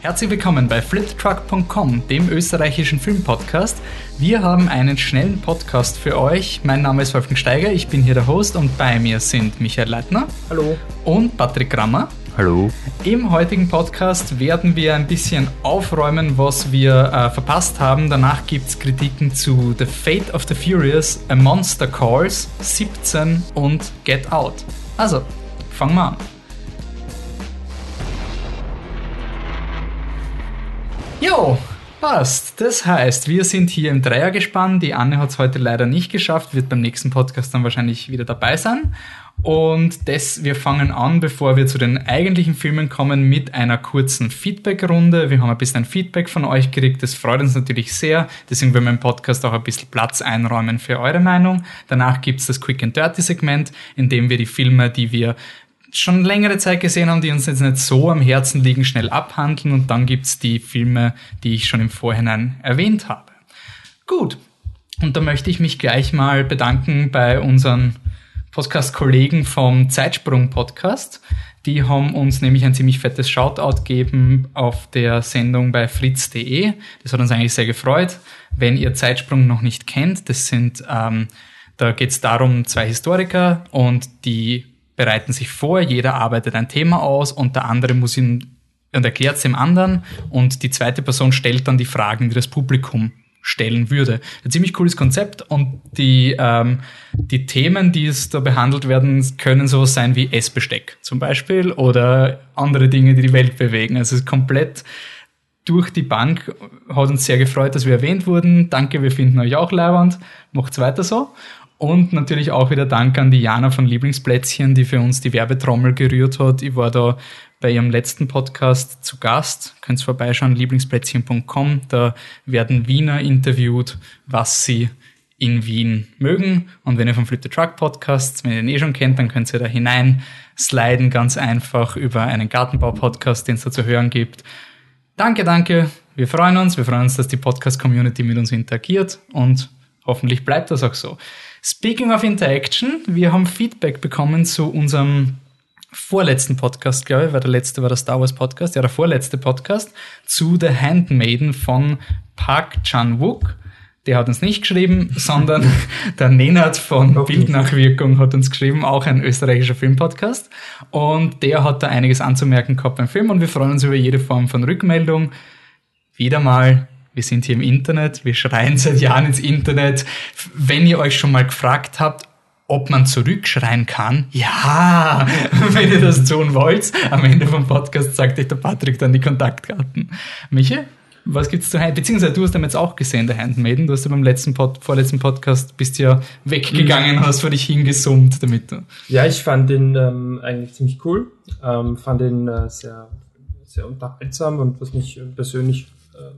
Herzlich willkommen bei fliptruck.com, dem österreichischen Filmpodcast. Wir haben einen schnellen Podcast für euch. Mein Name ist Wolfgang Steiger, ich bin hier der Host und bei mir sind Michael Leitner. Hallo. Und Patrick Grammer. Hallo. Im heutigen Podcast werden wir ein bisschen aufräumen, was wir äh, verpasst haben. Danach gibt es Kritiken zu The Fate of the Furious, A Monster Calls, 17 und Get Out. Also, fangen wir an. Jo, passt. Das heißt, wir sind hier im Dreiergespann. Die Anne hat es heute leider nicht geschafft, wird beim nächsten Podcast dann wahrscheinlich wieder dabei sein. Und das, wir fangen an, bevor wir zu den eigentlichen Filmen kommen, mit einer kurzen Feedback-Runde. Wir haben ein bisschen Feedback von euch gekriegt. Das freut uns natürlich sehr. Deswegen werden wir im Podcast auch ein bisschen Platz einräumen für eure Meinung. Danach gibt's das Quick and Dirty Segment, in dem wir die Filme, die wir schon längere Zeit gesehen haben, die uns jetzt nicht so am Herzen liegen, schnell abhandeln. Und dann gibt's die Filme, die ich schon im Vorhinein erwähnt habe. Gut. Und da möchte ich mich gleich mal bedanken bei unseren Podcast-Kollegen vom Zeitsprung-Podcast. Die haben uns nämlich ein ziemlich fettes Shoutout gegeben auf der Sendung bei fritz.de. Das hat uns eigentlich sehr gefreut. Wenn ihr Zeitsprung noch nicht kennt, das sind, ähm, da geht es darum, zwei Historiker und die bereiten sich vor, jeder arbeitet ein Thema aus und der andere muss ihn und erklärt es dem anderen und die zweite Person stellt dann die Fragen, die das Publikum stellen würde. Ein ziemlich cooles Konzept und die, ähm, die Themen, die es da behandelt werden, können sowas sein wie Essbesteck zum Beispiel oder andere Dinge, die die Welt bewegen. Also es ist komplett durch die Bank, hat uns sehr gefreut, dass wir erwähnt wurden. Danke, wir finden euch auch leibend. Macht's weiter so. Und natürlich auch wieder Dank an die Jana von Lieblingsplätzchen, die für uns die Werbetrommel gerührt hat. Ich war da bei ihrem letzten Podcast zu Gast. Könnt vorbeischauen, lieblingsplätzchen.com. Da werden Wiener interviewt, was sie in Wien mögen. Und wenn ihr vom Flip the Truck Podcast, wenn ihr den eh schon kennt, dann könnt ihr da hinein sliden, ganz einfach über einen Gartenbau-Podcast, den es da zu hören gibt. Danke, danke. Wir freuen uns. Wir freuen uns, dass die Podcast-Community mit uns interagiert und hoffentlich bleibt das auch so. Speaking of Interaction, wir haben Feedback bekommen zu unserem vorletzten Podcast, glaube ich, weil der letzte war der Star Wars Podcast, ja, der vorletzte Podcast zu The Handmaiden von Park Chan-wook. Der hat uns nicht geschrieben, sondern der Nenad von Bildnachwirkung hat uns geschrieben, auch ein österreichischer Filmpodcast. Und der hat da einiges anzumerken gehabt beim Film und wir freuen uns über jede Form von Rückmeldung. Wieder mal wir sind hier im Internet, wir schreien seit Jahren ins Internet. Wenn ihr euch schon mal gefragt habt, ob man zurückschreien kann, ja, wenn ihr das tun wollt, am Ende vom Podcast sagt euch der Patrick dann die Kontaktkarten. Michael? Was gibt's zu Beziehungsweise du hast damit jetzt auch gesehen, der Handmaiden. Du hast ja beim letzten Pod, vorletzten Podcast bist ja weggegangen und hast vor dich hingesummt damit. Ja, ich fand den ähm, eigentlich ziemlich cool. Ähm, fand den äh, sehr, sehr unterhaltsam und was mich persönlich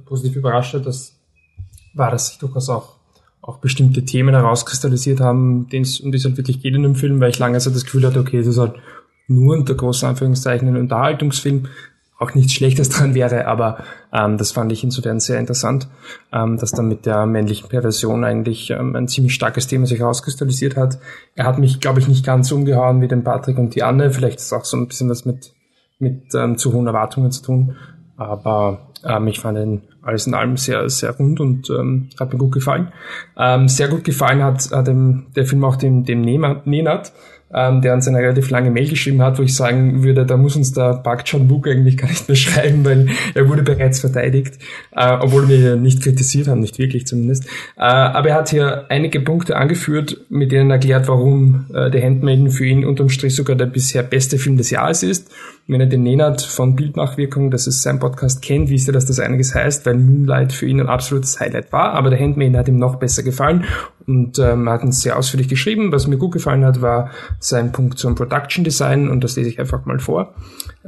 positiv überrascht hat, das war, dass sich durchaus auch, auch bestimmte Themen herauskristallisiert haben, um die es halt wirklich geht in dem Film, weil ich lange so das Gefühl hatte, okay, es ist halt nur unter großen Anführungszeichen ein Unterhaltungsfilm, auch nichts Schlechtes dran wäre, aber ähm, das fand ich insofern sehr interessant, ähm, dass dann mit der männlichen Perversion eigentlich ähm, ein ziemlich starkes Thema sich herauskristallisiert hat. Er hat mich, glaube ich, nicht ganz umgehauen wie den Patrick und die Anne. Vielleicht ist auch so ein bisschen was mit, mit ähm, zu hohen Erwartungen zu tun. Aber ähm, ich fand ihn alles in allem sehr, sehr rund und ähm, hat mir gut gefallen. Ähm, sehr gut gefallen hat, hat dem, der Film auch dem, dem Nenat, ähm, der uns eine relativ lange Mail geschrieben hat, wo ich sagen würde, da muss uns der Park Chan-wook eigentlich gar nicht mehr schreiben, weil er wurde bereits verteidigt, äh, obwohl wir ihn nicht kritisiert haben, nicht wirklich zumindest. Äh, aber er hat hier einige Punkte angeführt, mit denen er erklärt, warum äh, der Handmaiden für ihn unterm Strich sogar der bisher beste Film des Jahres ist. Wenn er den Nenad von Bildnachwirkung, das ist sein Podcast, kennt, wisst ihr, dass das einiges heißt, weil Moonlight für ihn ein absolutes Highlight war, aber der Handmaiden hat ihm noch besser gefallen und ähm, hat uns sehr ausführlich geschrieben. Was mir gut gefallen hat, war sein Punkt zum Production Design und das lese ich einfach mal vor.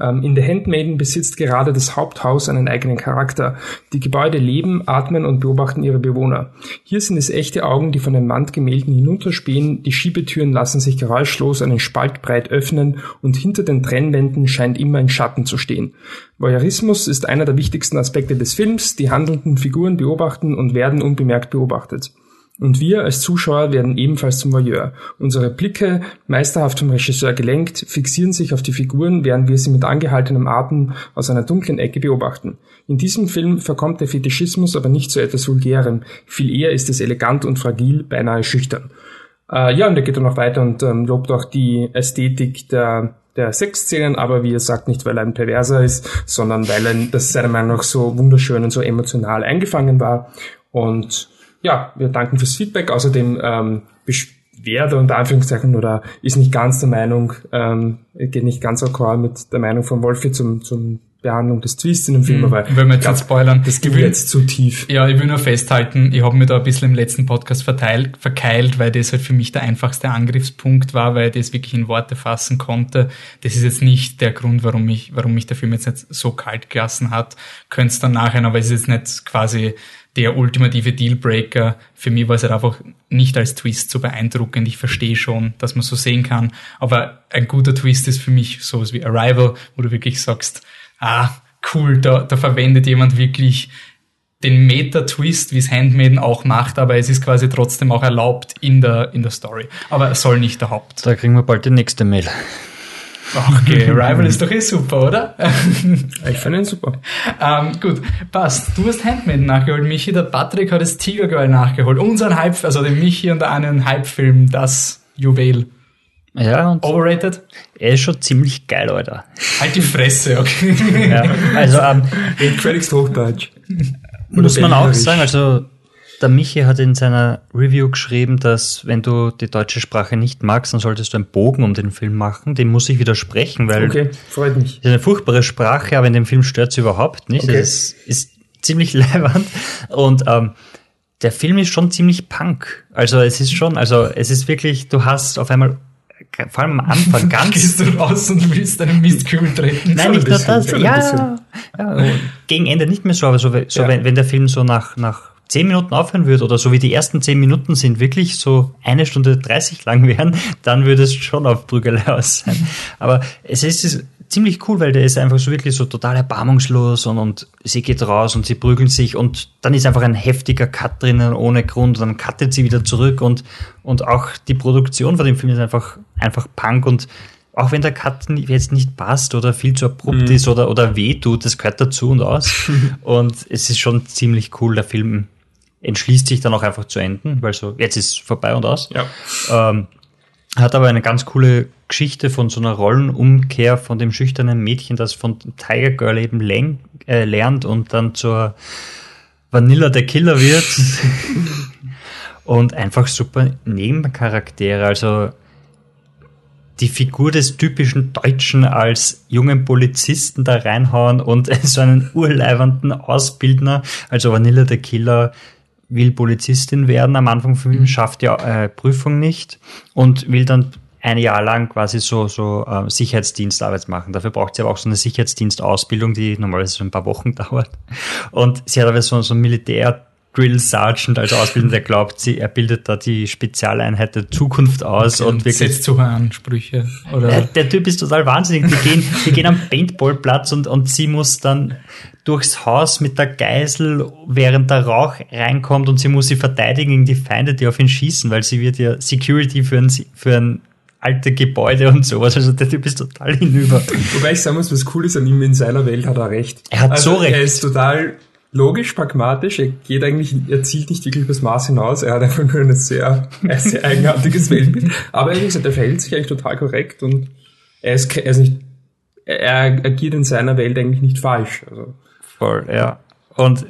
Ähm, in The Handmaiden besitzt gerade das Haupthaus einen eigenen Charakter. Die Gebäude leben, atmen und beobachten ihre Bewohner. Hier sind es echte Augen, die von den Wandgemälden hinunterspähen, die Schiebetüren lassen sich geräuschlos einen Spalt breit öffnen und hinter den Trennwänden scheint immer ein Schatten zu stehen. Voyeurismus ist einer der wichtigsten Aspekte des Films, die handelnden Figuren beobachten und werden unbemerkt beobachtet. Und wir als Zuschauer werden ebenfalls zum Voyeur. Unsere Blicke, meisterhaft vom Regisseur gelenkt, fixieren sich auf die Figuren, während wir sie mit angehaltenem Atem aus einer dunklen Ecke beobachten. In diesem Film verkommt der Fetischismus aber nicht zu etwas Vulgärem. Viel eher ist es elegant und fragil, beinahe schüchtern. Äh, ja, und er geht dann noch weiter und ähm, lobt auch die Ästhetik der der Sexszenen, aber wie er sagt, nicht weil er ein Perverser ist, sondern weil er, das seiner Meinung nach so wunderschön und so emotional eingefangen war. Und ja, wir danken fürs Feedback. Außerdem ähm, Beschwerde unter Anführungszeichen oder ist nicht ganz der Meinung, ähm, geht nicht ganz akkord mit der Meinung von Wolfi zum, zum Behandlung des Twists in dem Film, Mhm. aber Wenn wir jetzt nicht spoilern. das geht will- jetzt zu tief. Ja, ich will nur festhalten, ich habe mir da ein bisschen im letzten Podcast verteilt, verkeilt, weil das halt für mich der einfachste Angriffspunkt war, weil ich das wirklich in Worte fassen konnte. Das ist jetzt nicht der Grund, warum mich, warum mich der Film jetzt nicht so kalt gelassen hat. Könnt's dann nachher, aber es ist jetzt nicht quasi der ultimative Dealbreaker. Für mich war es halt einfach nicht als Twist so beeindruckend. Ich verstehe schon, dass man so sehen kann. Aber ein guter Twist ist für mich sowas wie Arrival, wo du wirklich sagst, ah, cool, da, da verwendet jemand wirklich den Meta-Twist, wie es Handmaiden auch macht, aber es ist quasi trotzdem auch erlaubt in der, in der Story. Aber es soll nicht der Haupt. Da kriegen wir bald die nächste Mail. Ach, Okay, Rival ist doch eh super, oder? Ich fand ihn super. ähm, gut, passt. Du hast Handmaiden nachgeholt, Michi. Der Patrick hat das Tiger Girl nachgeholt. Unseren Hype, also den Michi und der einen Hype-Film, das Juwel. Ja, und Overrated? er ist schon ziemlich geil, Alter. Halt die Fresse, okay. Ja, also ähm, Entschuldigst Hochdeutsch. muss man auch sagen, also der Michi hat in seiner Review geschrieben, dass wenn du die deutsche Sprache nicht magst, dann solltest du einen Bogen um den Film machen. Dem muss ich widersprechen, weil Okay, freut mich. Das ist eine furchtbare Sprache, aber in dem Film stört sie überhaupt nicht. Okay. Es ist ziemlich leibend. Und ähm, der Film ist schon ziemlich punk. Also es ist schon, also es ist wirklich, du hast auf einmal, vor allem am Anfang ganz. Gehst du raus und willst einen Mistkübel treten? Nein, nicht nur das. Ja, ja, gegen Ende nicht mehr so, aber so, so Ja. wenn, wenn der Film so nach, nach zehn Minuten aufhören würde oder so wie die ersten zehn Minuten sind wirklich so eine Stunde 30 lang wären, dann würde es schon auf Prügelei aus sein. Aber es ist, es ist ziemlich cool, weil der ist einfach so wirklich so total erbarmungslos und, und sie geht raus und sie prügeln sich und dann ist einfach ein heftiger Cut drinnen ohne Grund, dann cuttet sie wieder zurück und, und auch die Produktion von dem Film ist einfach, einfach Punk und auch wenn der Cut jetzt nicht passt oder viel zu abrupt ist oder, oder weh tut, das gehört dazu und aus. und es ist schon ziemlich cool, der Film entschließt sich dann auch einfach zu enden, weil so, jetzt ist vorbei und aus. Ja. Ähm, hat aber eine ganz coole Geschichte von so einer Rollenumkehr von dem schüchternen Mädchen, das von Tiger Girl eben len- äh, lernt und dann zur Vanilla der Killer wird. und einfach super Nebencharaktere. Also die Figur des typischen Deutschen als jungen Polizisten da reinhauen und so einen urleibernden Ausbildner, also Vanilla der Killer will Polizistin werden am Anfang vom Film, schafft die äh, Prüfung nicht und will dann ein Jahr lang quasi so, so äh, Sicherheitsdienstarbeit machen. Dafür braucht sie aber auch so eine Sicherheitsdienstausbildung, die normalerweise so ein paar Wochen dauert. Und sie hat aber so, so ein Militär Drill Sergeant als Ausbildung, der glaubt, sie, er bildet da die Spezialeinheit der Zukunft aus und wirklich Setzt zu Ansprüche. Oder der, der Typ ist total wahnsinnig. Die gehen, die gehen am Paintballplatz und, und sie muss dann durchs Haus mit der Geisel, während der Rauch reinkommt und sie muss sie verteidigen gegen die Feinde, die auf ihn schießen, weil sie wird ja Security für ein, für ein alte Gebäude und sowas. Also der Typ ist total hinüber. Wobei ich sagen muss, was cool ist an ihm in seiner Welt, hat er recht. Er hat also, so recht. Er ist total logisch, pragmatisch. Er geht eigentlich, er zielt nicht wirklich das Maß hinaus. Er hat einfach nur eine sehr, ein sehr eigenartiges Weltbild. Aber wie gesagt, er verhält sich eigentlich total korrekt und er ist, er ist nicht, er agiert in seiner Welt eigentlich nicht falsch. Also, Voll, ja. Und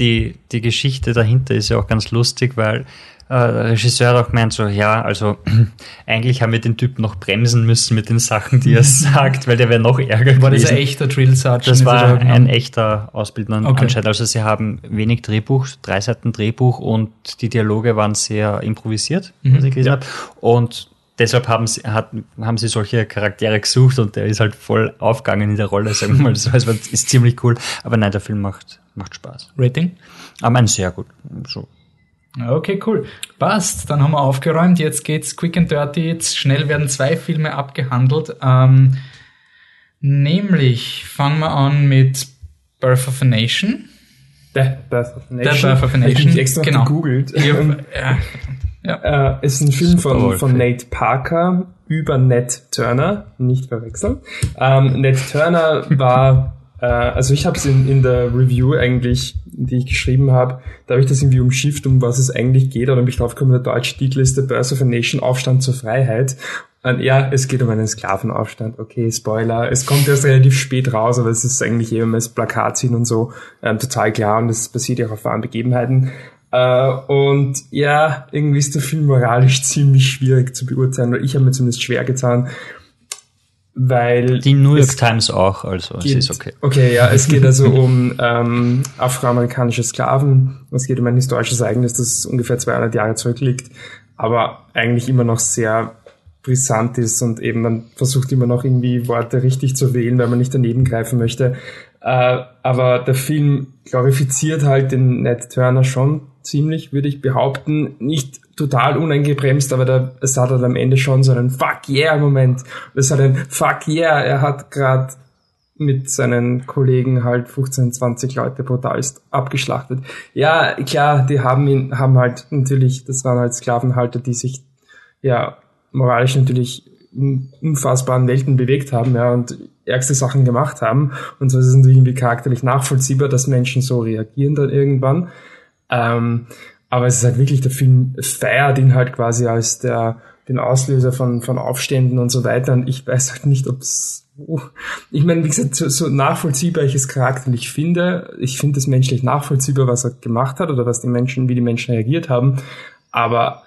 die, die Geschichte dahinter ist ja auch ganz lustig, weil äh, der Regisseur auch gemeint, so, ja, also eigentlich haben wir den Typen noch bremsen müssen mit den Sachen, die er sagt, weil der wäre noch ärger war das gewesen. ein echter Drill Sergeant? Das war da ein echter Ausbildner Okay. anscheinend. Also sie haben wenig Drehbuch, drei Seiten Drehbuch und die Dialoge waren sehr improvisiert, Mhm. was ich gelesen habe. Und deshalb haben sie, hat, haben sie solche Charaktere gesucht und der ist halt voll aufgegangen in der Rolle, sagen wir mal so. Also ist ziemlich cool. Aber nein, der Film macht, macht Spaß. Rating? Aber ein sehr gut. So. Okay, cool. Passt. Dann haben wir aufgeräumt. Jetzt geht's quick and dirty. Jetzt schnell werden zwei Filme abgehandelt. Ähm, nämlich fangen wir an mit Birth of a Nation. Death, Birth of a Nation. Death, Birth of a Ich Nation. mich extra Genau. gegoogelt. Ich Ähm, ja. Ja. Äh, es ist ein Film von, von. Nate Parker über Ned Turner, nicht verwechseln. Ähm, Ned Turner war, äh, also ich habe es in, in der Review eigentlich, die ich geschrieben habe, da habe ich das irgendwie umschifft, um was es eigentlich geht, oder bin ich drauf gekommen, der deutsche Titel ist The Birth of a Nation, Aufstand zur Freiheit. Und ja, es geht um einen Sklavenaufstand. Okay, Spoiler. Es kommt erst relativ spät raus, aber es ist eigentlich eben als Plakat ziehen und so ähm, total klar und es basiert ja auch auf wahren Begebenheiten. Äh, und ja, irgendwie ist der Film moralisch ziemlich schwierig zu beurteilen, weil ich habe mir zumindest schwer getan, weil Die New York es Times auch, also es geht, ist okay. Okay, ja, es geht also um ähm, afroamerikanische Sklaven. Es geht um ein historisches Ereignis, das ungefähr 200 Jahre zurückliegt, aber eigentlich immer noch sehr brisant ist und eben man versucht immer noch irgendwie Worte richtig zu wählen, weil man nicht daneben greifen möchte. Äh, aber der Film glorifiziert halt den Ned Turner schon ziemlich, würde ich behaupten. Nicht total uneingebremst, aber der, es hat halt am Ende schon so einen Fuck yeah Moment. Es hat einen Fuck yeah, er hat gerade mit seinen Kollegen halt 15, 20 Leute brutalst abgeschlachtet. Ja, klar, die haben ihn, haben halt natürlich, das waren halt Sklavenhalter, die sich ja moralisch natürlich in unfassbaren Welten bewegt haben, ja, und ärgste Sachen gemacht haben. Und so ist es natürlich irgendwie charakterlich nachvollziehbar, dass Menschen so reagieren dann irgendwann. Ähm, aber es ist halt wirklich, der Film feiert ihn halt quasi als der, den Auslöser von, von Aufständen und so weiter. Und ich weiß halt nicht, ob es, oh, ich meine, wie gesagt, so, so nachvollziehbar ich es charakterlich finde. Ich finde es menschlich nachvollziehbar, was er gemacht hat oder was die Menschen, wie die Menschen reagiert haben. Aber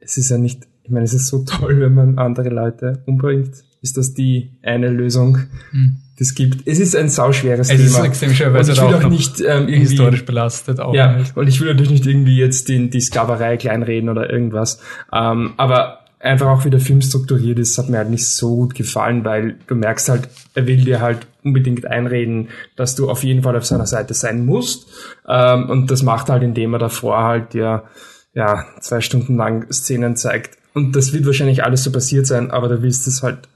es ist ja nicht, ich meine, es ist so toll, wenn man andere Leute umbringt. Ist das die eine Lösung, die es gibt? Es ist ein sauschweres Es Thema. ist extrem schwer, weil und es ich halt will auch auch nicht ähm, irgendwie historisch belastet auch. ja, nicht. und ich will natürlich nicht irgendwie jetzt den, die Sklaverei kleinreden oder irgendwas. Ähm, aber einfach auch wie der Film strukturiert ist, hat mir halt nicht so gut gefallen, weil du merkst halt, er will dir halt unbedingt einreden, dass du auf jeden Fall auf seiner Seite sein musst. Ähm, und das macht halt, indem er davor halt dir ja, zwei Stunden lang Szenen zeigt. Und das wird wahrscheinlich alles so passiert sein, aber du willst es halt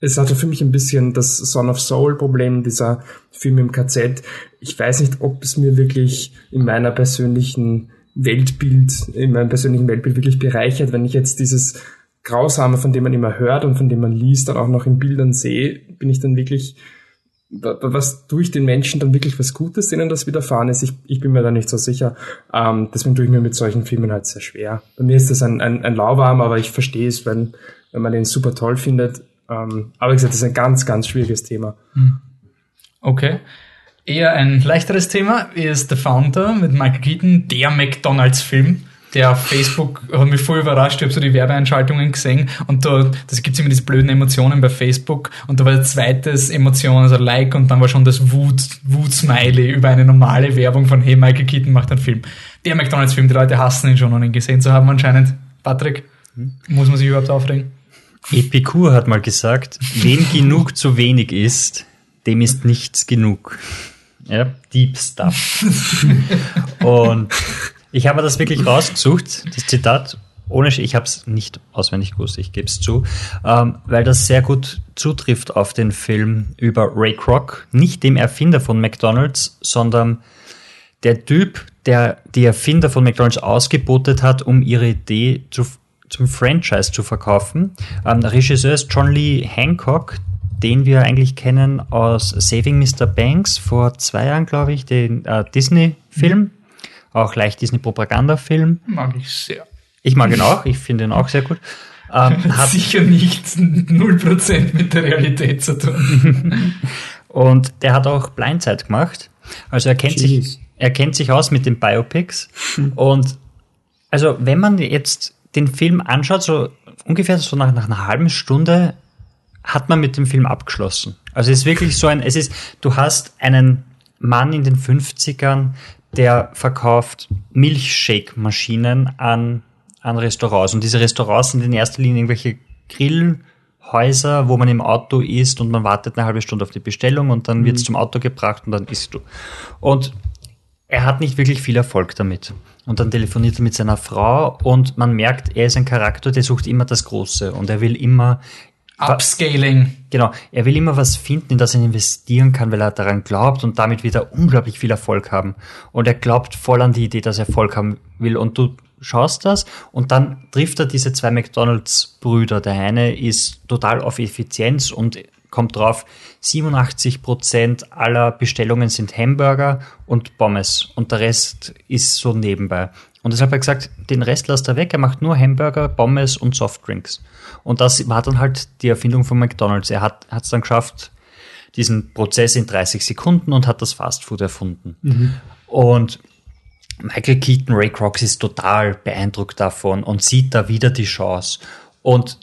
es hatte für mich ein bisschen das Son of Soul Problem, dieser Film im KZ. Ich weiß nicht, ob es mir wirklich in meiner persönlichen Weltbild, in meinem persönlichen Weltbild wirklich bereichert, wenn ich jetzt dieses Grausame, von dem man immer hört und von dem man liest, dann auch noch in Bildern sehe, bin ich dann wirklich, wa- was tue ich den Menschen dann wirklich was Gutes, denen das widerfahren ist? Ich, ich bin mir da nicht so sicher. Ähm, deswegen tue ich mir mit solchen Filmen halt sehr schwer. Bei mir ist das ein, ein, ein Lauwarm, aber ich verstehe es, wenn, wenn man den super toll findet. Ähm, aber wie gesagt, das ist ein ganz, ganz schwieriges Thema. Okay. Eher ein leichteres Thema ist The Founder mit Michael Keaton, der McDonalds-Film. Der auf Facebook hat mich voll überrascht. Ich habe so die Werbeeinschaltungen gesehen und da das gibt's immer diese blöden Emotionen bei Facebook und da war das zweites Emotion, also Like und dann war schon das Wut, Wut-Smiley über eine normale Werbung von Hey, Michael Keaton macht einen Film. Der McDonalds-Film, die Leute hassen ihn schon, um ihn gesehen zu haben anscheinend. Patrick, muss man sich überhaupt aufregen? Epikur hat mal gesagt, wem genug zu wenig ist, dem ist nichts genug. Ja, Deep Stuff. Und ich habe das wirklich rausgesucht, das Zitat, ohne, ich habe es nicht auswendig gewusst, ich gebe es zu, ähm, weil das sehr gut zutrifft auf den Film über Ray Kroc, nicht dem Erfinder von McDonald's, sondern der Typ, der die Erfinder von McDonald's ausgebotet hat, um ihre Idee zu, zum Franchise zu verkaufen. Ähm, der Regisseur ist John Lee Hancock, den wir eigentlich kennen aus Saving Mr. Banks vor zwei Jahren, glaube ich, den äh, Disney-Film, auch leicht Disney-Propaganda-Film. Mag ich sehr. Ich mag ihn auch, ich finde ihn auch sehr gut. Ähm, hat Sicher nicht 0% mit der Realität zu tun. Und der hat auch Blindzeit gemacht. Also er kennt sich, er kennt sich aus mit den Biopics. Und also wenn man jetzt den Film anschaut, so ungefähr so nach, nach einer halben Stunde hat man mit dem Film abgeschlossen. Also es ist wirklich so ein, es ist, du hast einen Mann in den 50ern, der verkauft Milchshake-Maschinen an, an Restaurants. Und diese Restaurants sind in erster Linie irgendwelche Grillhäuser, wo man im Auto isst und man wartet eine halbe Stunde auf die Bestellung und dann wird's zum Auto gebracht und dann isst du. Und er hat nicht wirklich viel Erfolg damit. Und dann telefoniert er mit seiner Frau und man merkt, er ist ein Charakter, der sucht immer das Große und er will immer Upscaling. Genau, er will immer was finden, in das er investieren kann, weil er daran glaubt und damit wird er unglaublich viel Erfolg haben. Und er glaubt voll an die Idee, dass er Erfolg haben will. Und du schaust das und dann trifft er diese zwei McDonalds-Brüder. Der eine ist total auf Effizienz und kommt drauf, 87 Prozent aller Bestellungen sind Hamburger und Pommes und der Rest ist so nebenbei. Und deshalb hat er gesagt, den Rest lässt er weg, er macht nur Hamburger, Pommes und Softdrinks. Und das war dann halt die Erfindung von McDonalds. Er hat es dann geschafft, diesen Prozess in 30 Sekunden und hat das Fastfood erfunden. Mhm. Und Michael Keaton, Ray Crox ist total beeindruckt davon und sieht da wieder die Chance. Und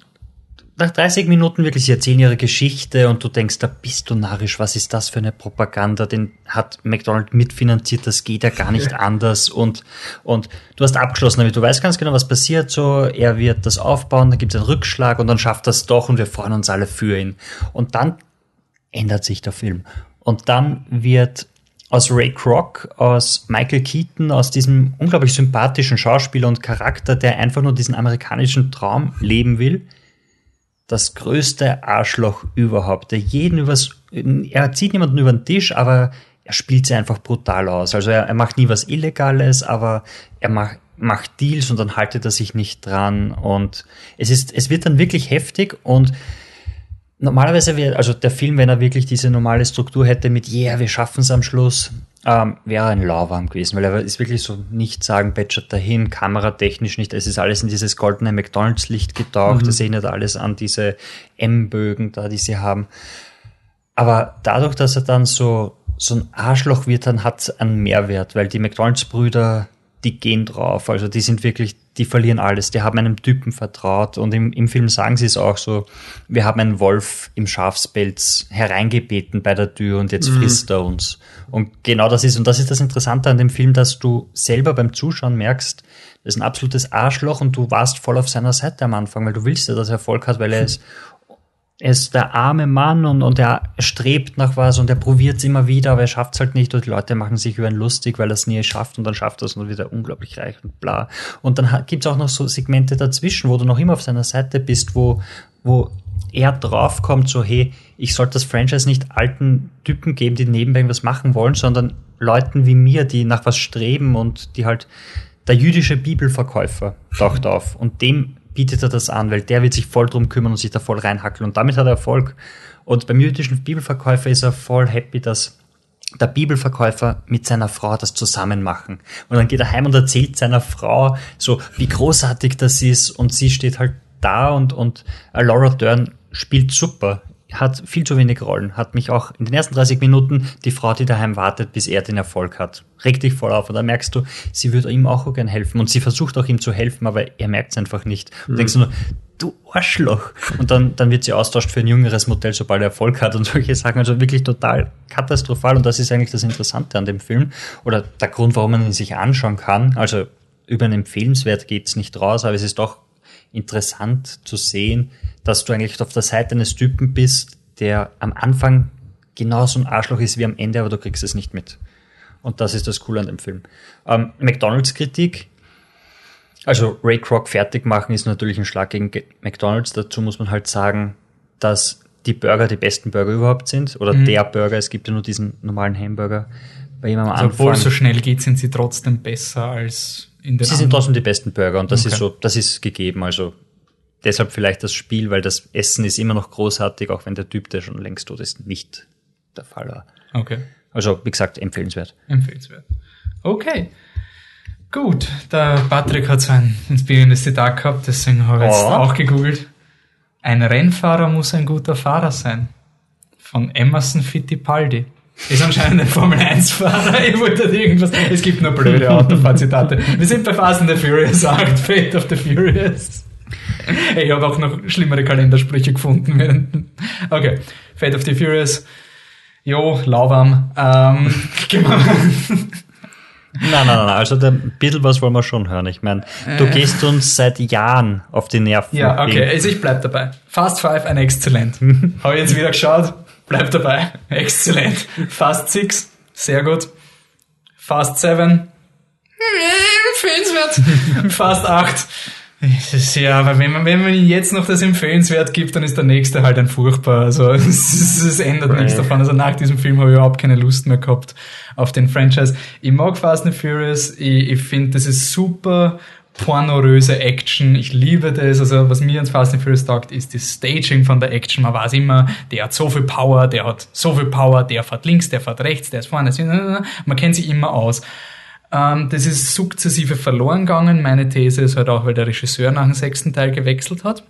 nach 30 Minuten wirklich, sie erzählen ihre Geschichte und du denkst, da bist du narrisch, was ist das für eine Propaganda? Den hat McDonald mitfinanziert, das geht ja gar nicht anders und, und du hast abgeschlossen damit, du weißt ganz genau, was passiert so, er wird das aufbauen, dann gibt es einen Rückschlag und dann schafft das doch und wir freuen uns alle für ihn. Und dann ändert sich der Film. Und dann wird aus Ray Kroc, aus Michael Keaton, aus diesem unglaublich sympathischen Schauspieler und Charakter, der einfach nur diesen amerikanischen Traum leben will, das größte Arschloch überhaupt, der jeden übers, er zieht niemanden über den Tisch, aber er spielt sie einfach brutal aus. Also er, er macht nie was Illegales, aber er macht, macht Deals und dann haltet er sich nicht dran und es ist, es wird dann wirklich heftig und normalerweise wäre, also der Film, wenn er wirklich diese normale Struktur hätte mit, yeah, wir schaffen es am Schluss, ähm, wäre ein lauwarm gewesen, weil er ist wirklich so nicht sagen, batchert dahin, kameratechnisch nicht, es ist alles in dieses goldene McDonalds-Licht getaucht, mhm. das erinnert alles an diese M-Bögen da, die sie haben. Aber dadurch, dass er dann so, so ein Arschloch wird, dann hat es einen Mehrwert, weil die McDonalds-Brüder, die gehen drauf, also die sind wirklich die verlieren alles. Die haben einem Typen vertraut und im, im Film sagen sie es auch so, wir haben einen Wolf im Schafspelz hereingebeten bei der Tür und jetzt mhm. frisst er uns. Und genau das ist, und das ist das Interessante an dem Film, dass du selber beim Zuschauen merkst, das ist ein absolutes Arschloch und du warst voll auf seiner Seite am Anfang, weil du willst ja, dass er Erfolg hat, weil er ist er ist der arme Mann und, und er strebt nach was und er probiert es immer wieder, aber er schafft es halt nicht und die Leute machen sich über ihn lustig, weil er es nie schafft und dann schafft er es und wieder unglaublich reich und bla. Und dann gibt es auch noch so Segmente dazwischen, wo du noch immer auf seiner Seite bist, wo, wo er draufkommt, so hey, ich sollte das Franchise nicht alten Typen geben, die nebenbei irgendwas machen wollen, sondern Leuten wie mir, die nach was streben und die halt der jüdische Bibelverkäufer taucht auf und dem bietet er das an, weil der wird sich voll drum kümmern und sich da voll reinhackeln und damit hat er Erfolg. Und beim jüdischen Bibelverkäufer ist er voll happy, dass der Bibelverkäufer mit seiner Frau das zusammen machen. Und dann geht er heim und erzählt seiner Frau so, wie großartig das ist und sie steht halt da und, und Laura Dern spielt super hat viel zu wenig Rollen. Hat mich auch in den ersten 30 Minuten die Frau, die daheim wartet, bis er den Erfolg hat. Regt dich voll auf. Und dann merkst du, sie würde ihm auch gern helfen. Und sie versucht auch ihm zu helfen, aber er merkt es einfach nicht. Und mhm. denkst du nur, du Arschloch. Und dann, dann wird sie austauscht für ein jüngeres Modell, sobald er Erfolg hat und solche Sachen. Also wirklich total katastrophal. Und das ist eigentlich das Interessante an dem Film. Oder der Grund, warum man ihn sich anschauen kann. Also über einen Empfehlenswert geht's nicht raus, aber es ist doch interessant zu sehen, dass du eigentlich auf der Seite eines Typen bist, der am Anfang genauso ein Arschloch ist wie am Ende, aber du kriegst es nicht mit. Und das ist das Coole an dem Film. Ähm, McDonalds-Kritik. Also Ray Kroc fertig machen ist natürlich ein Schlag gegen McDonalds. Dazu muss man halt sagen, dass die Burger die besten Burger überhaupt sind. Oder mhm. der Burger, es gibt ja nur diesen normalen Hamburger. Bei ihm am also Anfang. Obwohl es so schnell geht, sind sie trotzdem besser als in den Sie sind trotzdem die besten Burger und das okay. ist so, das ist gegeben. Also deshalb vielleicht das Spiel, weil das Essen ist immer noch großartig, auch wenn der Typ, der schon längst tot ist, nicht der Fall war. Okay. Also, wie gesagt, empfehlenswert. Empfehlenswert. Okay. Gut, der Patrick hat so ein inspirierendes Zitat gehabt, deswegen habe ich oh. jetzt auch gegoogelt. Ein Rennfahrer muss ein guter Fahrer sein. Von Emerson Fittipaldi. Ist anscheinend ein Formel-1-Fahrer. Ich wollte irgendwas. Es gibt nur blöde Autofahrzitate. Wir sind bei Fast and the Furious, sagt Fate of the Furious. Ich habe auch noch schlimmere Kalendersprüche gefunden. Okay, Fate of the Furious. Jo, lauwarm. Ähm, Nein, nein, nein, also ein bisschen was wollen wir schon hören. Ich meine, du äh. gehst uns seit Jahren auf die Nerven. Ja, okay, also ich bleib dabei. Fast Five, ein Exzellent. Habe ich jetzt wieder geschaut, bleib dabei. Exzellent. Fast Six, sehr gut. Fast Seven, empfehlenswert. Fast Acht, ist, ja, aber wenn man, wenn man ihm jetzt noch das Empfehlenswert gibt, dann ist der nächste halt ein furchtbar. Also es, es, es ändert Right. nichts davon. Also nach diesem Film habe ich überhaupt keine Lust mehr gehabt auf den Franchise. Ich mag Fast and Furious. Ich, ich finde, das ist super pornoröse Action. Ich liebe das. Also was mir ans Fast and Furious taugt, ist das Staging von der Action. Man weiß immer, der hat so viel Power, der hat so viel Power, der fährt links, der fährt rechts, der ist vorne. Man kennt sich immer aus. Ähm, das ist sukzessive verloren gegangen. Meine These ist halt auch, weil der Regisseur nach dem sechsten Teil gewechselt hat.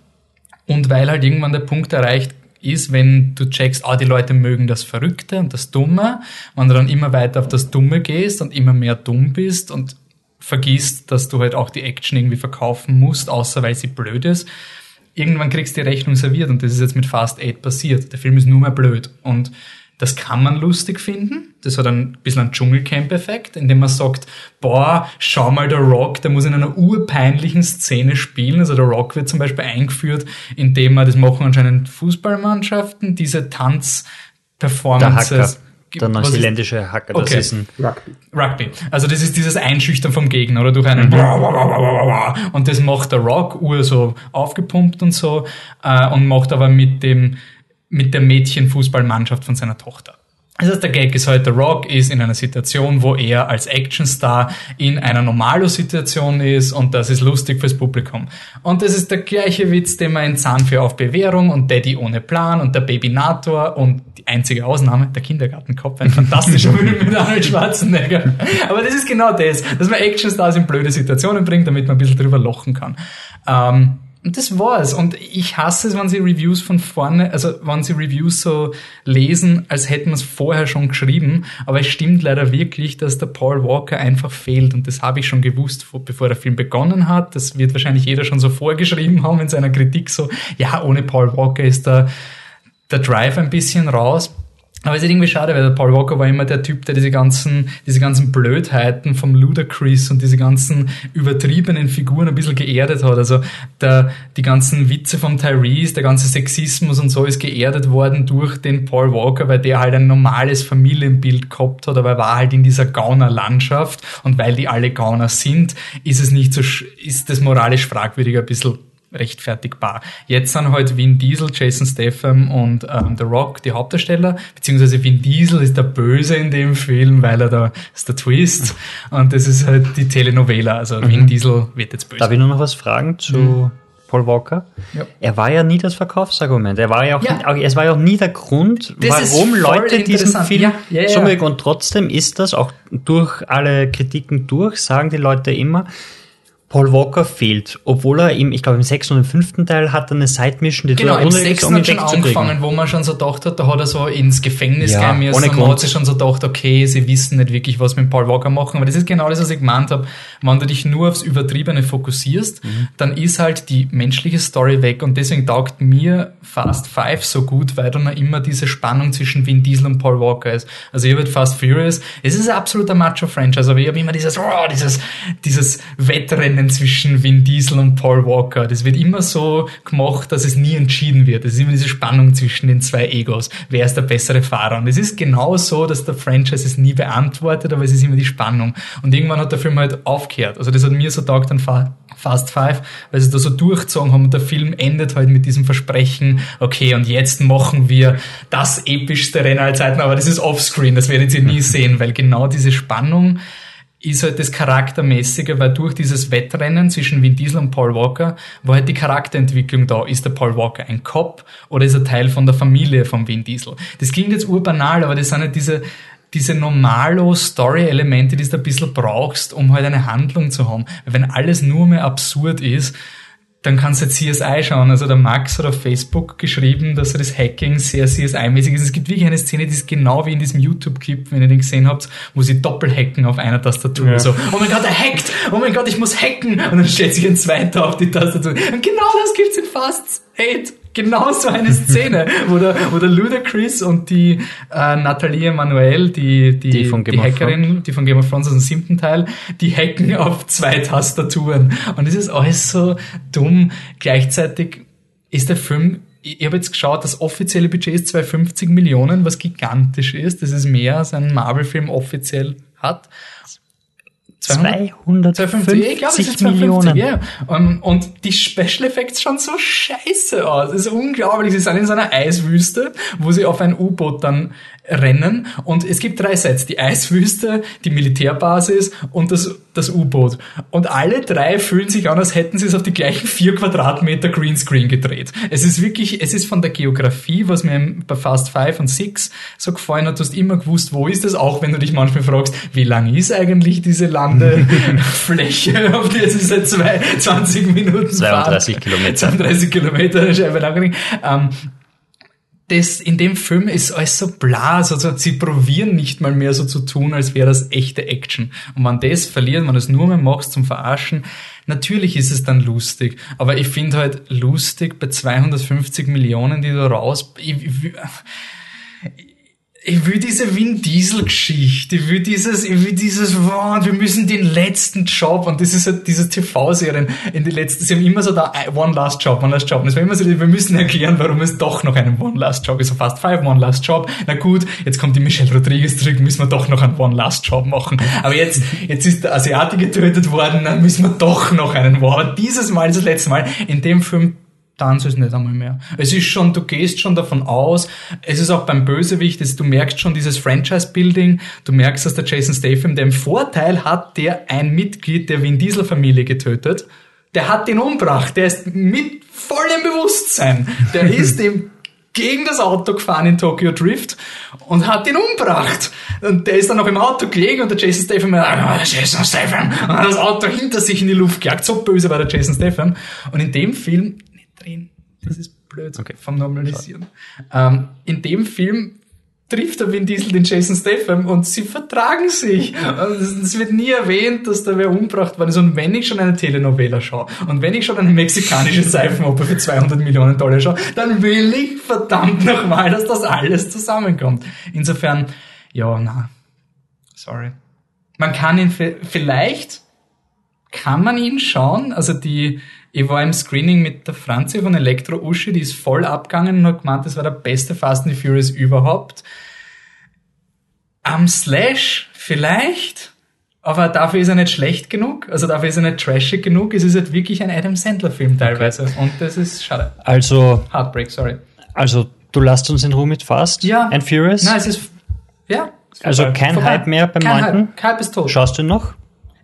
Und weil halt irgendwann der Punkt erreicht ist, wenn du checkst, ah, die Leute mögen das Verrückte und das Dumme, wenn du dann immer weiter auf das Dumme gehst und immer mehr dumm bist und vergisst, dass du halt auch die Action irgendwie verkaufen musst, außer weil sie blöd ist. Irgendwann kriegst du die Rechnung serviert und das ist jetzt mit Fast 8 passiert. Der Film ist nur mehr blöd und das kann man lustig finden. Das hat ein bisschen einen Dschungelcamp-Effekt, indem man sagt, boah, schau mal, der Rock, der muss in einer urpeinlichen Szene spielen. Also der Rock wird zum Beispiel eingeführt, indem man, das machen anscheinend Fußballmannschaften, diese Tanz-Performances. der neuseeländische Hacker, das Okay. ist ein Rugby. Rugby. Also das ist dieses Einschüchtern vom Gegner oder durch einen und das macht der Rock ur so aufgepumpt und so äh, und macht aber mit dem mit der Mädchenfußballmannschaft von seiner Tochter. Das heißt, der Gag ist der Rock ist in einer Situation, wo er als Actionstar in einer Normalo-Situation ist und das ist lustig fürs Publikum. Und das ist der gleiche Witz, den man in Zahnfee auf Bewährung und Daddy ohne Plan und der Babynator und die einzige Ausnahme, der Kindergartenkopf, ein fantastischer Film mit Arnold Schwarzenegger. Aber das ist genau das, dass man Actionstars in blöde Situationen bringt, damit man ein bisschen drüber lochen kann. Ähm, und das war's. Und ich hasse es, wenn sie Reviews von vorne, also wenn sie Reviews so lesen, als hätten wir es vorher schon geschrieben. Aber es stimmt leider wirklich, dass der Paul Walker einfach fehlt. Und das habe ich schon gewusst, vor- bevor der Film begonnen hat. Das wird wahrscheinlich jeder schon so vorgeschrieben haben in seiner Kritik so, ja, ohne Paul Walker ist der, der Drive ein bisschen raus. Aber es ist irgendwie schade, weil Paul Walker war immer der Typ, der diese ganzen, diese ganzen Blödheiten vom Ludacris und diese ganzen übertriebenen Figuren ein bisschen geerdet hat. Also der, die ganzen Witze vom Tyrese, der ganze Sexismus und so ist geerdet worden durch den Paul Walker, weil der halt ein normales Familienbild gehabt hat, aber er war halt in dieser Gauner-Landschaft und weil die alle Gauner sind, ist es nicht so, ist das moralisch fragwürdig ein bisschen rechtfertigbar. Jetzt sind halt Vin Diesel, Jason Statham und ähm, The Rock die Hauptdarsteller, beziehungsweise Vin Diesel ist der Böse in dem Film, weil er da ist der Twist und das ist halt die Telenovela, also Vin Diesel wird jetzt böse. Darf ich nur noch was fragen zu Paul Walker? Ja. Er war ja nie das Verkaufsargument. Er war ja auch, Ja. auch es war ja auch nie der Grund, Das warum Leute diesen. Film ja. so mögen. Und trotzdem ist das auch durch alle Kritiken durch, sagen die Leute immer, Paul Walker fehlt, obwohl er im, ich glaube im sechsten und im fünften Teil hat er eine Side-Mission, die Genau, er im sechsten um hat schon angefangen, wo man schon so gedacht hat, da hat er so ins Gefängnis Ja, müssen. ohne und man hat sich schon so gedacht, okay, sie wissen nicht wirklich, was mit Paul Walker machen, aber das ist genau das, was ich gemeint habe. Wenn du dich nur aufs Übertriebene fokussierst, Mhm. dann ist halt die menschliche Story weg. Und deswegen taugt mir Fast Five so gut, weil da noch immer diese Spannung zwischen Vin Diesel und Paul Walker ist. Also ich habe Fast Furious, es ist ein absoluter Macho-Franchise, aber ich habe immer dieses, oh, dieses, dieses Wettrennen zwischen Vin Diesel und Paul Walker. Das wird immer so gemacht, dass es nie entschieden wird. Es ist immer diese Spannung zwischen den zwei Egos. Wer ist der bessere Fahrer? Und es ist genau so, dass der Franchise es nie beantwortet, aber es ist immer die Spannung. Und irgendwann hat der Film halt aufgehört. Also das hat mir so taugt an Fa- Fast Five, weil sie da so durchgezogen haben und der Film endet halt mit diesem Versprechen, okay, und jetzt machen wir das epischste Rennen aller Zeiten, aber das ist offscreen, das werdet ihr nie sehen, weil genau diese Spannung ist halt das Charaktermäßige, weil durch dieses Wettrennen zwischen Vin Diesel und Paul Walker war halt die Charakterentwicklung da. Ist der Paul Walker ein Cop oder ist er Teil von der Familie von Vin Diesel? Das klingt jetzt urbanal, aber das sind halt diese, diese normalo-Story-Elemente, die du ein bisschen brauchst, um halt eine Handlung zu haben. Weil wenn alles nur mehr absurd ist, dann kannst du jetzt CSI schauen. Also der Max hat auf Facebook geschrieben, dass er das Hacking sehr CSI-mäßig ist. Es gibt wirklich eine Szene, die ist genau wie in diesem YouTube-Clip, wenn ihr den gesehen habt, wo sie doppelhacken auf einer Tastatur. Ja. So, oh mein Gott, er hackt! Oh mein Gott, ich muss hacken! Und dann stellt sich ein zweiter auf die Tastatur. Und genau das gibt's in Fast 8. Genau so eine Szene, wo der, wo der Ludacris und die äh, Nathalie Emanuel, die, die, Die von Game of Hackerin, die von Game of Thrones aus dem siebten Teil, die hacken auf zwei Tastaturen. Und es ist alles so dumm. Gleichzeitig ist der Film, ich habe jetzt geschaut, das offizielle Budget ist 250 Millionen, was gigantisch ist. Das ist mehr, als ein Marvel-Film offiziell hat. 250 ich glaube, es ist 250, Millionen. ja. Und, und die Special Effects schauen so scheiße aus. Es ist unglaublich. Sie sind in so einer Eiswüste, wo sie auf ein U-Boot dann rennen. Und es gibt drei Sets. Die Eiswüste, die Militärbasis und das, das U-Boot. Und alle drei fühlen sich an, als hätten sie es auf die gleichen vier Quadratmeter Greenscreen gedreht. Es ist wirklich, es ist von der Geografie, was mir bei Fast Five und Six so gefallen hat. Du hast immer gewusst, wo ist es, auch wenn du dich manchmal fragst, wie lang ist eigentlich diese Landefläche, auf der sie seit zwei, 20 Minuten 32 fahren. Kilometer. 32 Kilometer, Scheibe lang. Ähm, das in dem Film ist alles so blas, also sie probieren nicht mal mehr so zu tun, als wäre das echte Action. Und wenn das verliert, wenn es nur mehr machst zum Verarschen, natürlich ist es dann lustig. Aber ich finde halt lustig bei 250 Millionen, die du raus, ich, ich, ich will diese Vin Diesel Geschichte, ich will dieses, ich will dieses, wow, wir müssen den letzten Job und das ist halt diese TV-Serien in die letzten, sie haben immer so da One Last Job, One Last Job. Und es war immer so, wir müssen erklären, warum es doch noch einen One Last Job ist. So fast five One Last Job. Na gut, jetzt kommt die Michelle Rodriguez zurück, müssen wir doch noch einen One Last Job machen. Aber jetzt, jetzt ist der Asiate getötet worden, dann müssen wir doch noch einen. Aber dieses Mal das letzte Mal. In dem Film dann ist es nicht einmal mehr. Es ist schon, du gehst schon davon aus, es ist auch beim Bösewicht, es, du merkst schon dieses Franchise-Building, du merkst, dass der Jason Statham den Vorteil hat, der ein Mitglied der Vin Diesel-Familie getötet, der hat den umgebracht, der ist mit vollem Bewusstsein, der ist ihm gegen das Auto gefahren in Tokyo Drift und hat ihn umgebracht. Und der ist dann noch im Auto gelegen und der Jason Statham, ah, Jason Statham, und hat das Auto hinter sich in die Luft gejagt. So böse war der Jason Statham. Und in dem Film drehen. Das ist blöd Okay. vom Normalisieren. Ähm, in dem Film trifft der Vin Diesel den Jason Statham und sie vertragen sich. Und es wird nie erwähnt, dass da wer umgebracht worden ist. Und wenn ich schon eine Telenovela schaue und wenn ich schon eine mexikanische Seifenoper für 200 Millionen Dollar schaue, dann will ich verdammt nochmal, dass das alles zusammenkommt. Insofern, ja, na, sorry. Man kann ihn vi- vielleicht kann man ihn schauen. Also die, ich war im Screening mit der Franzi von Elektro Uschi, die ist voll abgegangen und hat gemeint, das war der beste Fast and the Furious überhaupt. Am Slash vielleicht, aber dafür ist er nicht schlecht genug, also dafür ist er nicht trashig genug. Es ist halt wirklich ein Adam Sandler Film teilweise und das ist schade. Also, Heartbreak, sorry. also, du lasst uns in Ruhe mit Fast Ja. and Furious? Nein, es ist, ja. ist Also kein Vorbei. Hype mehr beim kein neunten? Hype. Hype ist tot. Schaust du ihn noch?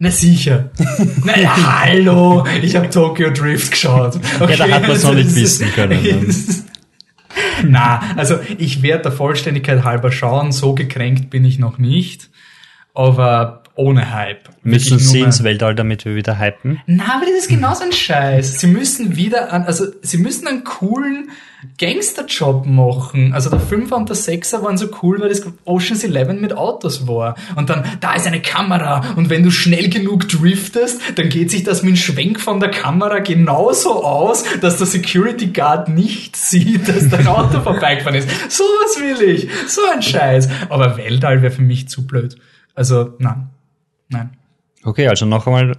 Na sicher. Na ja, hallo, ich habe Tokyo Drift geschaut. Okay, da hat man's noch nicht wissen können, ne? Na, also ich werde der Vollständigkeit halber schauen, so gekränkt bin ich noch nicht, aber ohne Hype. Müssen sie ins Weltall, damit wir wieder hypen? Na, aber das ist genauso ein Scheiß. Sie müssen wieder an, also sie müssen einen coolen Gangsterjob machen. Also der Fünfer und der Sechser waren so cool, weil das Ocean's Eleven mit Autos war. Und dann, da ist eine Kamera und wenn du schnell genug driftest, dann geht sich das mit dem Schwenk von der Kamera genauso aus, dass der Security Guard nicht sieht, dass dein Auto vorbeigefahren ist. So was will ich. So ein Scheiß. Aber Weltall wäre für mich zu blöd. Also, nein. Nein. Okay, also noch einmal,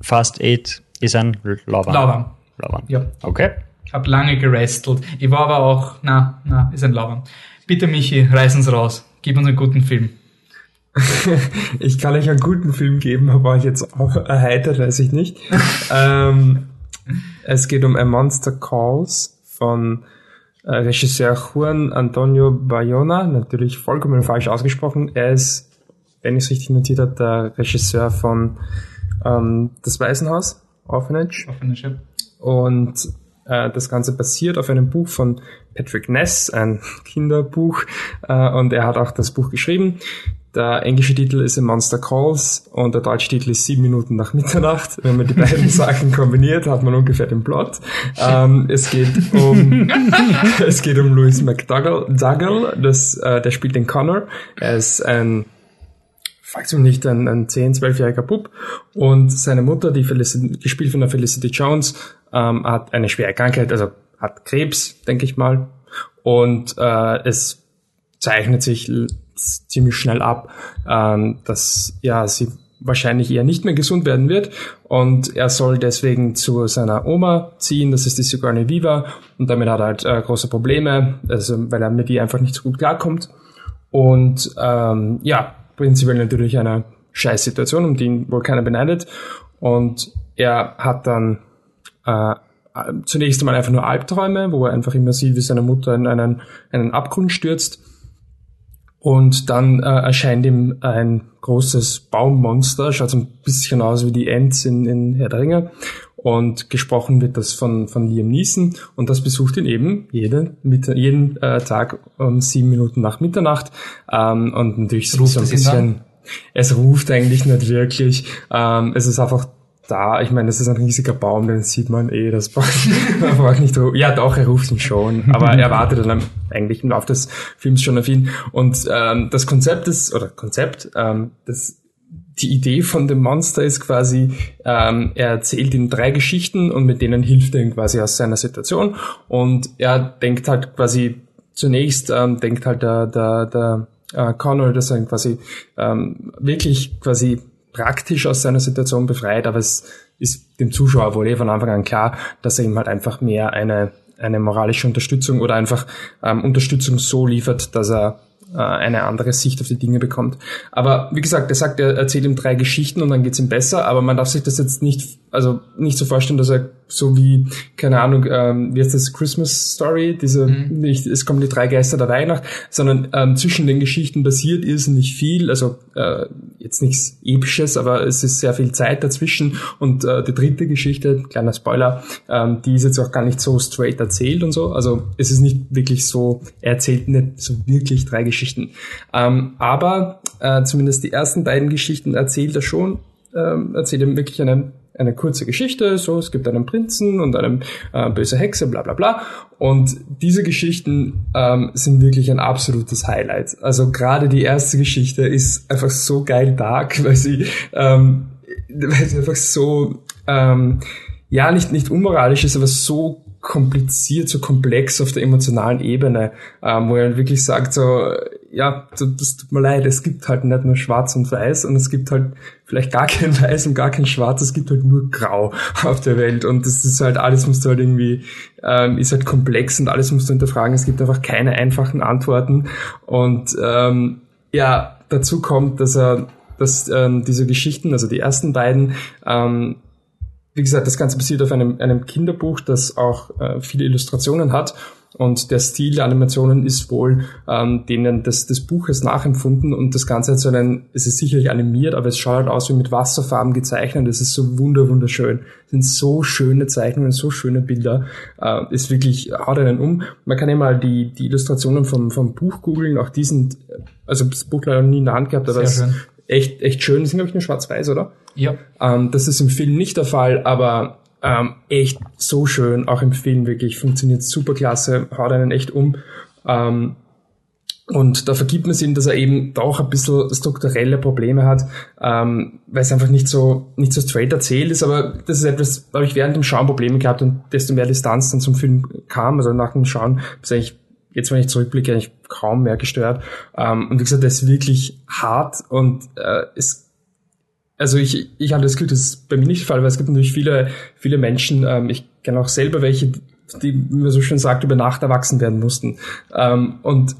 Fast 8 ist ein Lauwarm. Lauwarm. Lauwarm. Ja. Okay. Ich habe lange gerestelt. Ich war aber auch, na, na, ist ein Lauern. Bitte Michi, reiß uns raus. Gib uns einen guten Film. Ich kann euch einen guten Film geben, aber euch jetzt auch erheitert, weiß ich nicht. ähm, es geht um A Monster Calls von äh, Regisseur Juan Antonio Bayona, natürlich vollkommen falsch ausgesprochen. Er ist, wenn ich es richtig notiert habe, der Regisseur von ähm, Das Waisenhaus, Orphanage. Chip. Und äh, das Ganze basiert auf einem Buch von Patrick Ness, ein Kinderbuch. Äh, und er hat auch das Buch geschrieben. Der englische Titel ist A Monster Calls und der deutsche Titel ist Sieben Minuten nach Mitternacht. Wenn man die beiden Sachen kombiniert, hat man ungefähr den Plot. Ähm, es geht um es geht um Louis McDougall, Dougal, das, äh, der spielt den Connor. Er ist ein fragt mich nicht, ein, ein 10-, 12-jähriger Bub. Und seine Mutter, die Felicity, gespielt von der Felicity Jones, ähm, hat eine schwere Krankheit, also hat Krebs, denke ich mal. Und äh, es zeichnet sich ziemlich schnell ab, ähm, dass ja sie wahrscheinlich eher nicht mehr gesund werden wird. Und er soll deswegen zu seiner Oma ziehen, das ist die Sigourney Viva. Und damit hat er halt äh, große Probleme, also weil er mit ihr einfach nicht so gut klarkommt. Und ähm, ja, prinzipiell natürlich eine Scheißsituation, um die ihn wohl keiner beneidet. Und er hat dann äh, zunächst einmal einfach nur Albträume, wo er einfach immer sieht, wie seine Mutter in einen, einen Abgrund stürzt. Und dann äh, erscheint ihm ein großes Baummonster, schaut so ein bisschen aus wie die Ents in, in Herr der Ringe. Und gesprochen wird das von, von Liam Neeson. Und das besucht ihn eben jeden, mit, jeden äh, Tag um sieben Minuten nach Mitternacht. Ähm, und natürlich so, so ein bisschen... Es ruft eigentlich nicht wirklich. Ähm, es ist einfach da, ich meine, das ist ein riesiger Baum, den sieht man eh, das braucht, nicht, ja doch, er ruft ihn schon, aber er wartet dann eigentlich im Laufe des Films schon auf ihn. Und ähm, das Konzept ist, oder Konzept, ähm, das die Idee von dem Monster ist quasi, ähm, er erzählt ihm drei Geschichten und mit denen hilft er ihm quasi aus seiner Situation. Und er denkt halt quasi zunächst, ähm, denkt halt der, der, der äh, Connor, dass er quasi ähm, wirklich quasi praktisch aus seiner Situation befreit, aber es ist dem Zuschauer wohl eh von Anfang an klar, dass er ihm halt einfach mehr eine, eine moralische Unterstützung oder einfach ähm, Unterstützung so liefert, dass er äh, eine andere Sicht auf die Dinge bekommt. Aber wie gesagt, er sagt, er erzählt ihm drei Geschichten und dann geht's ihm besser, aber man darf sich das jetzt nicht, also nicht so vorstellen, dass er so wie, keine Ahnung, ähm, wie heißt das, Christmas Story, diese, mhm. nicht, es kommen die drei Geister der Weihnacht, sondern ähm, zwischen den Geschichten passiert nicht viel, also äh, jetzt nichts Episches, aber es ist sehr viel Zeit dazwischen und äh, die dritte Geschichte, kleiner Spoiler, ähm, die ist jetzt auch gar nicht so straight erzählt und so, also es ist nicht wirklich so, er erzählt nicht so wirklich drei Geschichten, ähm, aber äh, zumindest die ersten beiden Geschichten erzählt er schon, ähm, erzählt er wirklich eine eine kurze Geschichte, so es gibt einen Prinzen und eine äh, böse Hexe, bla bla bla. Und diese Geschichten ähm, sind wirklich ein absolutes Highlight. Also gerade die erste Geschichte ist einfach so geil dark, weil sie, ähm, weil sie einfach so ähm, ja nicht nicht unmoralisch ist, aber so kompliziert, so komplex auf der emotionalen Ebene, ähm, wo er wirklich sagt so ja, das tut mir leid, es gibt halt nicht nur schwarz und weiß und es gibt halt vielleicht gar kein weiß und gar kein schwarz, es gibt halt nur grau auf der Welt und das ist halt, alles musst du halt irgendwie, ähm, ist halt komplex und alles musst du hinterfragen, es gibt einfach keine einfachen Antworten und ähm, ja, dazu kommt, dass er, dass ähm, diese Geschichten, also die ersten beiden, ähm, wie gesagt, das Ganze basiert auf einem, einem Kinderbuch, das auch äh, viele Illustrationen hat und der Stil der Animationen ist wohl ähm, denen des, des Buches nachempfunden und das Ganze hat so einen, es ist sicherlich animiert, aber es schaut halt aus wie mit Wasserfarben gezeichnet. Es ist so wunder wunderschön. Es sind so schöne Zeichnungen, so schöne Bilder. Äh, ist wirklich, haut einen um. Man kann ja mal die, die Illustrationen vom, vom Buch googeln. Auch die sind, also das Buch leider nie in der Hand gehabt, aber es ist echt, echt schön. Die sind, glaube ich, nur schwarz-weiß, oder? Ja. Ähm, das ist im Film nicht der Fall, aber ähm, echt so schön, auch im Film wirklich, funktioniert super klasse, haut einen echt um. Ähm, und da vergibt man es ihm, dass er eben doch ein bisschen strukturelle Probleme hat, ähm, weil es einfach nicht so, nicht so straight erzählt ist, aber das ist etwas, da habe ich während dem Schauen Probleme gehabt und desto mehr Distanz dann zum Film kam, also nach dem Schauen, ist eigentlich, jetzt wenn ich zurückblicke, eigentlich kaum mehr gestört. Ähm, und wie gesagt, das ist wirklich hart und äh, es also ich, ich habe das Gefühl, das ist bei mir nicht der Fall, weil es gibt natürlich viele, viele Menschen, ähm, ich kenne auch selber welche, die, wie man so schön sagt, über Nacht erwachsen werden mussten. Ähm, und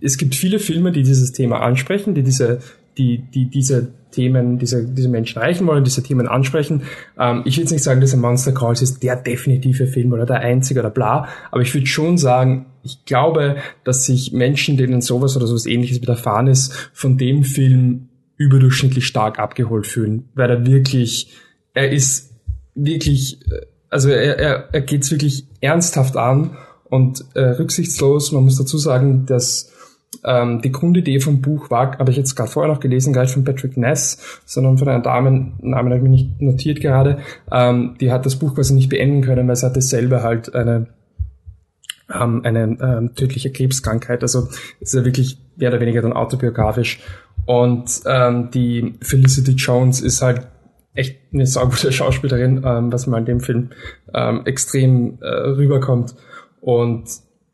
es gibt viele Filme, die dieses Thema ansprechen, die diese, die, die diese Themen, diese, diese Menschen erreichen wollen, diese Themen ansprechen. Ähm, ich will jetzt nicht sagen, dass ein Monster Calls ist der definitive Film oder der einzige oder bla, aber ich würde schon sagen, ich glaube, dass sich Menschen, denen sowas oder sowas ähnliches widerfahren ist, von dem Film überdurchschnittlich stark abgeholt fühlen, weil er wirklich, er ist wirklich, also er, er, er geht es wirklich ernsthaft an und äh, rücksichtslos. Man muss dazu sagen, dass ähm, die Grundidee vom Buch war, habe ich jetzt gerade vorher noch gelesen, gar nicht von Patrick Ness, sondern von einer Dame, Namen habe ich mir nicht notiert gerade, ähm, die hat das Buch quasi nicht beenden können, weil sie hatte selber halt eine ähm, eine ähm, tödliche Krebskrankheit. Also es ist ja wirklich mehr oder weniger dann autobiografisch. Und ähm, die Felicity Jones ist halt echt eine saugute Schauspielerin, ähm, was mal in dem Film ähm, extrem äh, rüberkommt. Und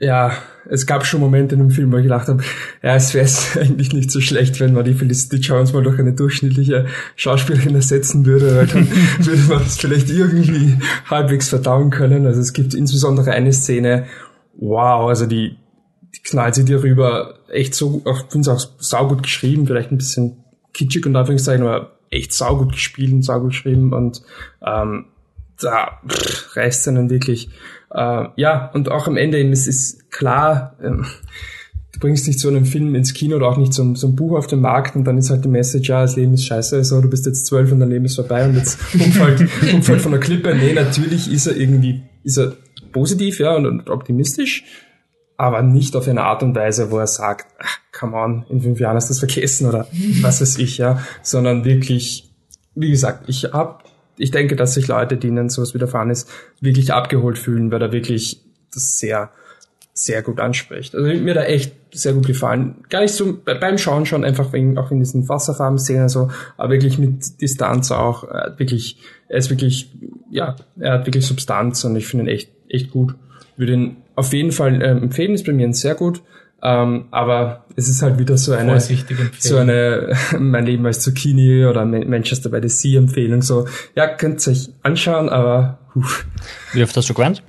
ja, es gab schon Momente in dem Film, wo ich gedacht habe, ja, es wäre eigentlich nicht so schlecht, wenn man die Felicity Jones mal durch eine durchschnittliche Schauspielerin ersetzen würde, weil dann würde man es vielleicht irgendwie halbwegs verdauen können. Also es gibt insbesondere eine Szene, wow, also die, die knallt sie dir rüber echt so, ich finde es auch saugut geschrieben, vielleicht ein bisschen kitschig und Anführungszeichen, aber echt saugut gespielt und saugut geschrieben und ähm, da pff, reißt einen wirklich. Äh, ja, und auch am Ende eben, es ist klar, ähm, du bringst nicht so einen Film ins Kino oder auch nicht so, so ein Buch auf den Markt und dann ist halt die Message, ja, das Leben ist scheiße, so, du bist jetzt zwölf und dein Leben ist vorbei und jetzt umfällt, umfällt von der Klippe. Nee, natürlich ist er irgendwie, ist er positiv, ja, und, und optimistisch, aber nicht auf eine Art und Weise, wo er sagt, ach, come on, in fünf Jahren hast du das vergessen oder was weiß ich, ja, sondern wirklich, wie gesagt, ich hab, ich denke, dass sich Leute, denen sowas widerfahren ist, wirklich abgeholt fühlen, weil er wirklich das sehr, sehr gut anspricht. Also mir da echt sehr gut gefallen. Gar nicht so beim Schauen schon einfach wegen auch in diesen Wasserfarben-Szenen so, aber wirklich mit Distanz auch. Er hat wirklich, er ist wirklich, ja, er hat wirklich Substanz und ich finde ihn echt, echt gut. Würde ihn auf jeden Fall ähm, empfehlen, ist bei mir ein sehr gut. Ähm, aber es ist halt wieder so eine, so eine, mein Leben als Zucchini oder Manchester by the Sea Empfehlung. So, ja, könnt ihr euch anschauen, aber, puh. Wie oft hast du geweint?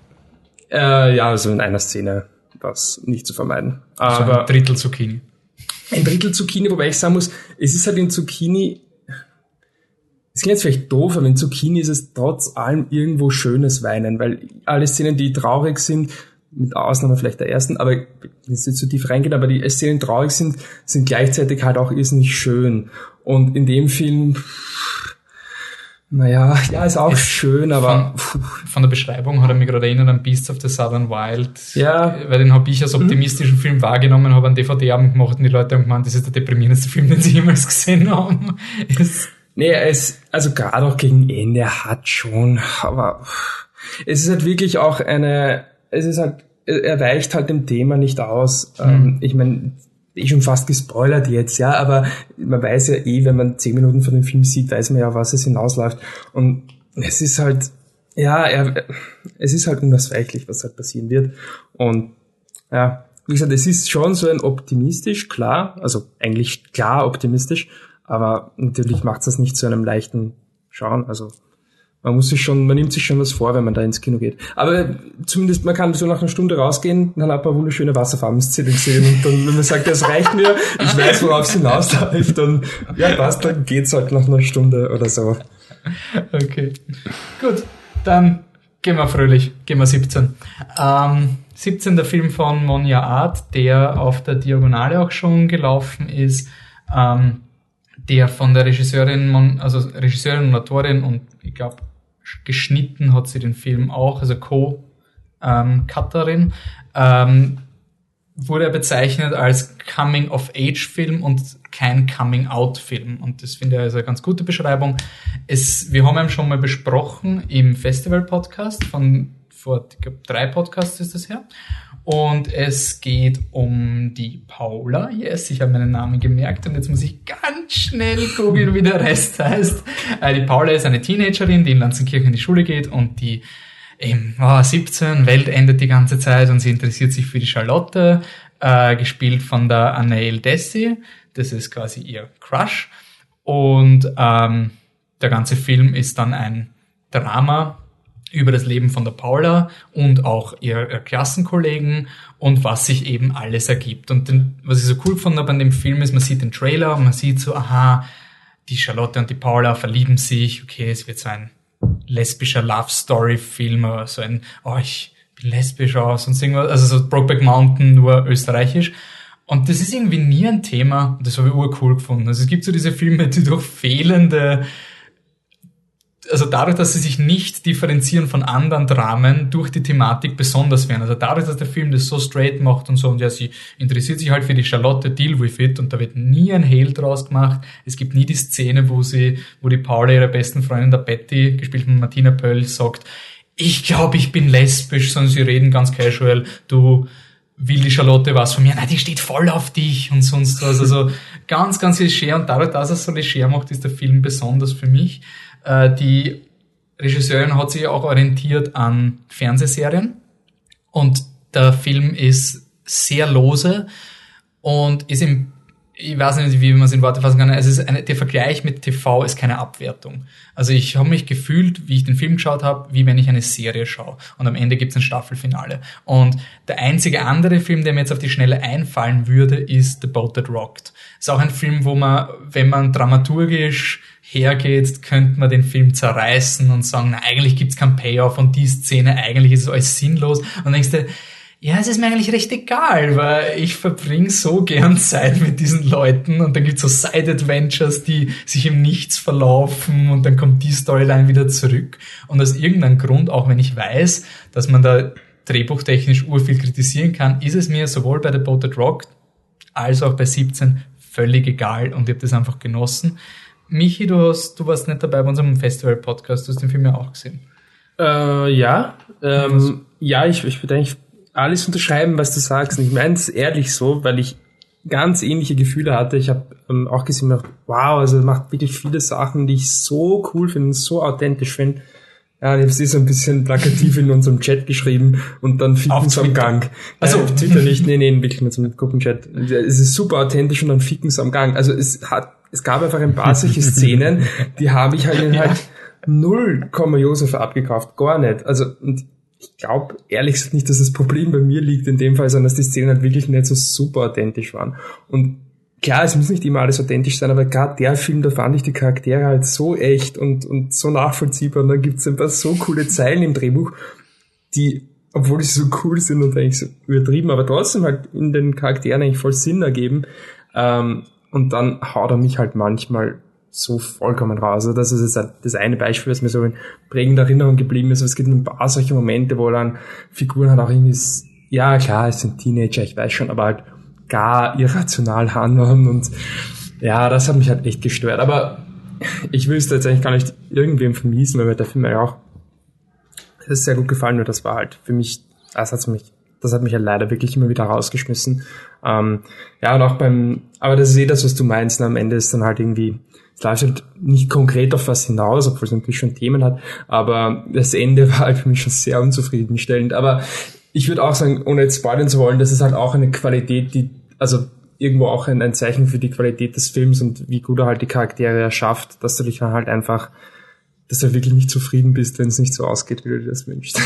Äh, ja, also in einer Szene war es nicht zu vermeiden. Also Aber ein Drittel Zucchini. ein Drittel Zucchini, wobei ich sagen muss, es ist halt in Zucchini, es klingt jetzt vielleicht doof, aber in Zucchini ist es trotz allem irgendwo schönes Weinen, weil alle Szenen, die traurig sind, mit Ausnahme vielleicht der ersten, aber ich will jetzt nicht zu tief reingehen, aber die Szenen traurig sind, sind gleichzeitig halt auch irrsinnig schön. Und in dem Film, naja, ja, ist auch Ist schön, aber Von, von der Beschreibung hat er mich gerade erinnert an Beasts of the Southern Wild. Ja. Weil den habe ich als optimistischen Film wahrgenommen, habe einen DVD-Abend gemacht und die Leute haben gemeint, das ist der deprimierendste Film, den sie jemals gesehen haben. Ist, Nee, es, also gerade auch gegen Ende hat schon, aber es ist halt wirklich auch eine, es ist halt, er weicht halt dem Thema nicht aus. Ähm, ich meine, eh schon fast gespoilert jetzt, ja, aber man weiß ja eh, wenn man zehn Minuten von dem Film sieht, weiß man ja, was es hinausläuft. Und es ist halt, ja, er, es ist halt unausweichlich, was halt passieren wird. Und ja, wie gesagt, es ist schon so ein optimistisch, klar, also eigentlich klar optimistisch, aber natürlich macht es das nicht zu einem leichten Schauen. Also man muss sich schon, man nimmt sich schon was vor, wenn man da ins Kino geht. Aber zumindest man kann so nach einer Stunde rausgehen, dann hat man wunderschöne Wasserfarben-Szenen gesehen und dann, wenn man sagt, das reicht mir, ich weiß, worauf es hinausläuft, dann ja passt, dann geht's halt nach einer Stunde oder so. okay. Gut, dann gehen wir fröhlich, gehen wir 17. Ähm, 17 der Film von Monja Art, der auf der Diagonale auch schon gelaufen ist, ähm, der von der Regisseurin, also Regisseurin und Autorin und ich glaube geschnitten hat sie den Film auch, also Co-Cutterin, ähm, wurde er bezeichnet als Coming-of-Age-Film und kein Coming-out-Film. Und das finde ich also eine ganz gute Beschreibung. Es, wir haben ihn schon mal besprochen im Festival-Podcast von vor, ich glaube, drei Podcasts ist das her. Und es geht um die Paula. Yes, ich habe meinen Namen gemerkt und jetzt muss ich ganz schnell googeln, wie der Rest heißt. Äh, die Paula ist eine Teenagerin, die in Lanzenkirchen in die Schule geht und die eben, oh, 17, Welt endet die ganze Zeit und sie interessiert sich für die Charlotte, äh, gespielt von der Anael Dessy. Das ist quasi ihr Crush. Und ähm, der ganze Film ist dann ein Drama über das Leben von der Paula und auch ihr, Klassenkollegen und was sich eben alles ergibt. Und den, was ich so cool fand an dem Film ist, man sieht den Trailer und man sieht so, aha, die Charlotte und die Paula verlieben sich, okay, es wird so ein lesbischer Love Story Film oder so ein, oh, ich bin lesbisch aus und irgendwas, also so Brokeback Mountain, nur österreichisch. Und das ist irgendwie nie ein Thema, das habe ich urcool gefunden. Also es gibt so diese Filme, die durch fehlende also dadurch, dass sie sich nicht differenzieren von anderen Dramen durch die Thematik besonders werden. Also dadurch, dass der Film das so straight macht und so und ja, sie interessiert sich halt für die Charlotte, deal with it und da wird nie ein Hehl draus gemacht. Es gibt nie die Szene, wo sie, wo die Paula ihrer besten Freundin, der Betty, gespielt von Martina Pöll, sagt, ich glaube, ich bin lesbisch, sondern sie reden ganz casual, du, will die Charlotte was von mir? Nein, die steht voll auf dich und sonst was. Also ganz, ganz leger und dadurch, dass er so leger macht, ist der Film besonders für mich. Äh, die Regisseurin hat sich auch orientiert an Fernsehserien und der Film ist sehr lose und ist im ich weiß nicht, wie man es in Worte fassen kann. Es ist eine, der Vergleich mit TV ist keine Abwertung. Also ich habe mich gefühlt, wie ich den Film geschaut habe, wie wenn ich eine Serie schaue. Und am Ende gibt es ein Staffelfinale. Und der einzige andere Film, der mir jetzt auf die Schnelle einfallen würde, ist The Boat That Rocked. Ist auch ein Film, wo man, wenn man dramaturgisch hergeht, könnte man den Film zerreißen und sagen, na, eigentlich gibt's keinen Payoff und die Szene, eigentlich ist es alles sinnlos. Und denkst du, ja, es ist mir eigentlich recht egal, weil ich verbringe so gern Zeit mit diesen Leuten und dann gibt's so Side-Adventures, die sich im Nichts verlaufen und dann kommt die Storyline wieder zurück. Und aus irgendeinem Grund, auch wenn ich weiß, dass man da drehbuchtechnisch urviel kritisieren kann, ist es mir sowohl bei The Boated Rock als auch bei 17 völlig egal und ich habe das einfach genossen. Michi, du, hast, du warst nicht dabei bei unserem Festival-Podcast, du hast den Film ja auch gesehen. Äh, ja, ähm, ja, ich, ich würde eigentlich alles unterschreiben, was du sagst. Und ich meine es ehrlich so, weil ich ganz ähnliche Gefühle hatte. Ich habe ähm, auch gesehen, wow, also macht wirklich viele Sachen, die ich so cool finde, so authentisch finde. Ja, ich habe sie so ein bisschen plakativ in unserem Chat geschrieben und dann ficken sie am Gang. Also äh, Twitter nicht, nee, nee, wirklich mit so einem Gruppenchat. Es ist super authentisch und dann ficken sie am Gang. Also es hat, es gab einfach ein paar solche Szenen, die habe ich halt in halt null Komma Josef abgekauft, gar nicht. Also und ich glaube ehrlich gesagt nicht, dass das Problem bei mir liegt in dem Fall, sondern dass die Szenen halt wirklich nicht so super authentisch waren. Und klar, es muss nicht immer alles authentisch sein, aber gerade der Film, da fand ich die Charaktere halt so echt und, und so nachvollziehbar. Und dann gibt's ein paar so coole Zeilen im Drehbuch, die, obwohl sie so cool sind und eigentlich so übertrieben, aber trotzdem halt in den Charakteren eigentlich voll Sinn ergeben. Ähm, und dann haut er mich halt manchmal so vollkommen raus. Also das ist jetzt das eine Beispiel, was mir so in prägender Erinnerung geblieben ist. Es gibt ein paar solche Momente, wo dann Figuren halt auch irgendwie, ja klar, es sind Teenager, ich weiß schon, aber halt gar irrational handeln und ja, das hat mich halt echt gestört. Aber ich es jetzt eigentlich gar nicht irgendwem vermiesen, weil mir der Film ja auch ist sehr gut gefallen, nur das war halt für mich, das hat mich, das hat mich ja leider wirklich immer wieder rausgeschmissen. Ähm, ja, und auch beim, aber das ist eh das, was du meinst, und am Ende ist dann halt irgendwie, es läuft halt nicht konkret auf was hinaus, obwohl es natürlich schon Themen hat, aber das Ende war halt für mich schon sehr unzufriedenstellend. Aber ich würde auch sagen, ohne jetzt spoilern zu wollen, das ist halt auch eine Qualität, die, also irgendwo auch ein, ein Zeichen für die Qualität des Films und wie gut er halt die Charaktere erschafft, dass du dich dann halt einfach dass du wirklich nicht zufrieden bist, wenn es nicht so ausgeht, wie du dir das wünschst.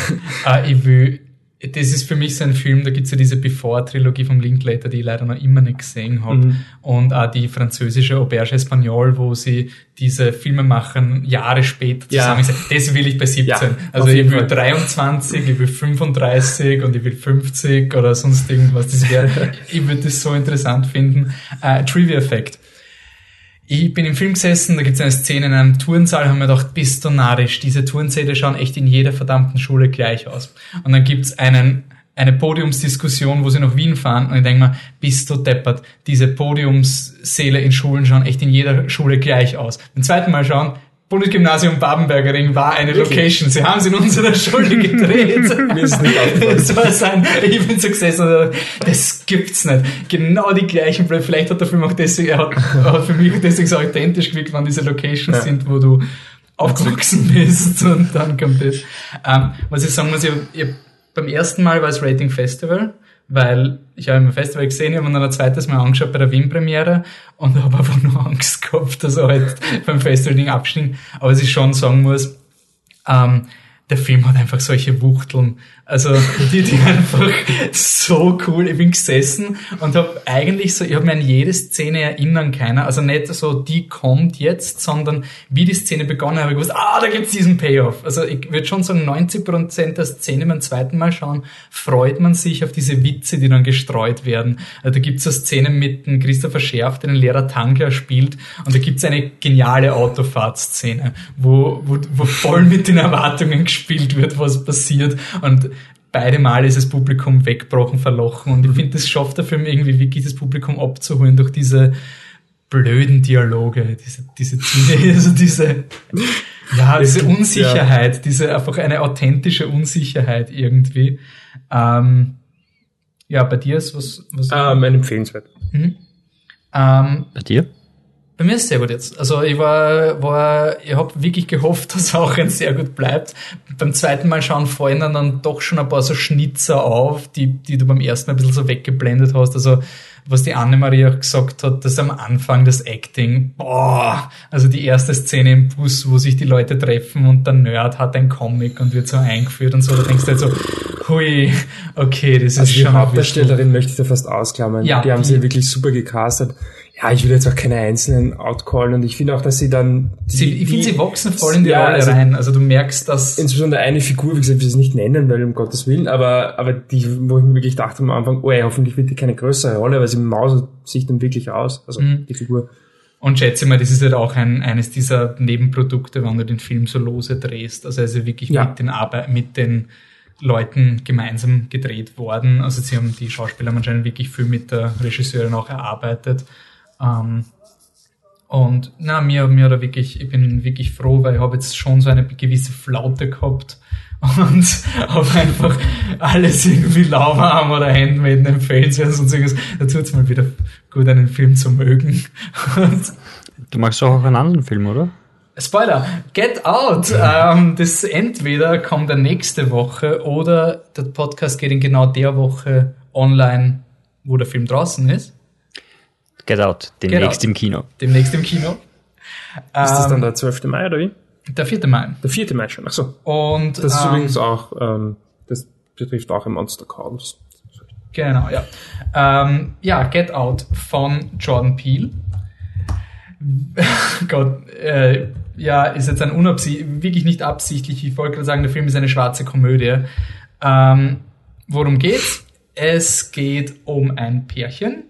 Ah, ich will das ist für mich so ein Film, da gibt's ja diese Before-Trilogie vom Linklater, die ich leider noch immer nicht gesehen habe. Mhm. Und auch die französische Auberge Espagnol, wo sie diese Filme machen, Jahre später zusammen. Ja. Das will ich bei 17. Ja, also ich will Fall. 23, ich will 35 und ich will 50 oder sonst irgendwas. Das wäre, ich würde das so interessant finden. Uh, Trivia Effect ich bin im Film gesessen, da gibt es eine Szene in einem Turnsaal, haben wir gedacht, bist du narrisch, diese Turnsäle schauen echt in jeder verdammten Schule gleich aus. Und dann gibt's einen eine Podiumsdiskussion, wo sie nach Wien fahren und ich denke mir, bist du deppert, diese Podiumssäle in Schulen schauen echt in jeder Schule gleich aus. Beim zweiten Mal schauen, Bundesgymnasium Babenbergering war eine Wirklich? Location. Sie haben sie in unserer Schule gedreht. Mir ist nicht das war sein, ich bin so gesessen das gibt's nicht. Genau die gleichen, vielleicht hat der Film auch deswegen, er hat, hat für mich deswegen so authentisch gewirkt, wann diese Locations ja. sind, wo du aufgewachsen bist und dann kommt das. Ähm, was ich sagen muss, ich, ich, beim ersten Mal war es Rating Festival weil ich habe im Festival gesehen, ich habe mir noch ein zweites Mal angeschaut bei der Wien-Premiere und habe einfach nur Angst gehabt, dass er halt beim Festival-Ding abstinkt. Aber was ich schon sagen muss, ähm, der Film hat einfach solche Wuchteln. Also die, die einfach so cool. Ich bin gesessen und habe eigentlich so, ich habe mir an jede Szene erinnern keiner. Also nicht so, die kommt jetzt, sondern wie die Szene begonnen habe ich gewusst, ah, da gibt's diesen Payoff. Also ich würde schon sagen, 90% der Szene beim zweiten Mal schauen, freut man sich auf diese Witze, die dann gestreut werden. Also da gibt's so Szenen mit dem Christopher Scherf, der den Lehrer Tanker spielt und da gibt's eine geniale Autofahrtszene, wo, wo, wo voll mit den Erwartungen gespielt wird, was passiert und beide Mal ist das Publikum weggebrochen, verlochen. Und ich finde, das schafft der Film irgendwie wirklich, das Publikum abzuholen durch diese blöden Dialoge, diese, diese, also diese, ja, diese Unsicherheit, diese einfach eine authentische Unsicherheit irgendwie. Ähm, ja, bei dir ist was, was? Ähm, ein empfehlenswert. Mhm. Ähm, bei dir? Bei mir ist es sehr gut jetzt. Also ich war, war ich habe wirklich gehofft, dass auch ein sehr gut bleibt. Beim zweiten Mal schauen fallen dann, dann doch schon ein paar so Schnitzer auf, die, die du beim ersten Mal ein bisschen so weggeblendet hast. Also was die Annemarie auch gesagt hat, dass am Anfang das Acting, boah, also die erste Szene im Bus, wo sich die Leute treffen und der Nerd hat ein Comic und wird so eingeführt und so, da denkst du halt so, hui, okay, das ist Also die schon ein Hauptdarstellerin möchte ich da fast ausklammern. Ja, die haben die- sie wirklich super gecastet. Ja, ich will jetzt auch keine einzelnen outcallen und ich finde auch, dass sie dann... Sie, ich finde, die- sie wachsen voll in die Ja, Rolle also rein. Also du merkst, dass Insbesondere eine Figur, wie gesagt, ich will sie nicht nennen, weil um Gottes Willen, aber, aber die, wo ich mir wirklich dachte am Anfang, oh ja, hoffentlich wird die keine größere Rolle, weil sie mausert sich dann wirklich aus. Also Mhm. die Figur. Und schätze mal, das ist halt auch ein, eines dieser Nebenprodukte, wenn du den Film so lose drehst. Also er ist ja wirklich Ja. mit den Arbeit, mit den Leuten gemeinsam gedreht worden. Also sie haben die Schauspieler haben anscheinend wirklich viel mit der Regisseurin auch erarbeitet. Ähm, und na, mir, mir da wirklich, ich bin wirklich froh, weil ich habe jetzt schon so eine gewisse Flaute gehabt und habe einfach alles irgendwie lauwarm oder Handmade empfehlen und sonst irgendwas. Da tut's mal wieder gut, einen Film zu mögen. Und Du magst auch einen anderen Film, oder? Spoiler, Get Out. Ähm, das entweder kommt er nächste Woche oder der Podcast geht in genau der Woche online, wo der Film draußen ist. Get Out, demnächst im Kino. Demnächst im Kino. Ist das Ähm, dann der 12. Mai oder wie? der 4. Mai. Der 4. Mai schon. Achso. Und Das ist ähm, übrigens auch, ähm, das betrifft auch ein Monster Calls. Genau, ja. Ähm, ja, Get Out von Jordan Peele. Gott, äh, ja, ist jetzt ein unabsichtlich, wirklich nicht absichtlich. Ich wollte gerade sagen, der Film ist eine schwarze Komödie. Ähm, worum geht's? Es geht um ein Pärchen,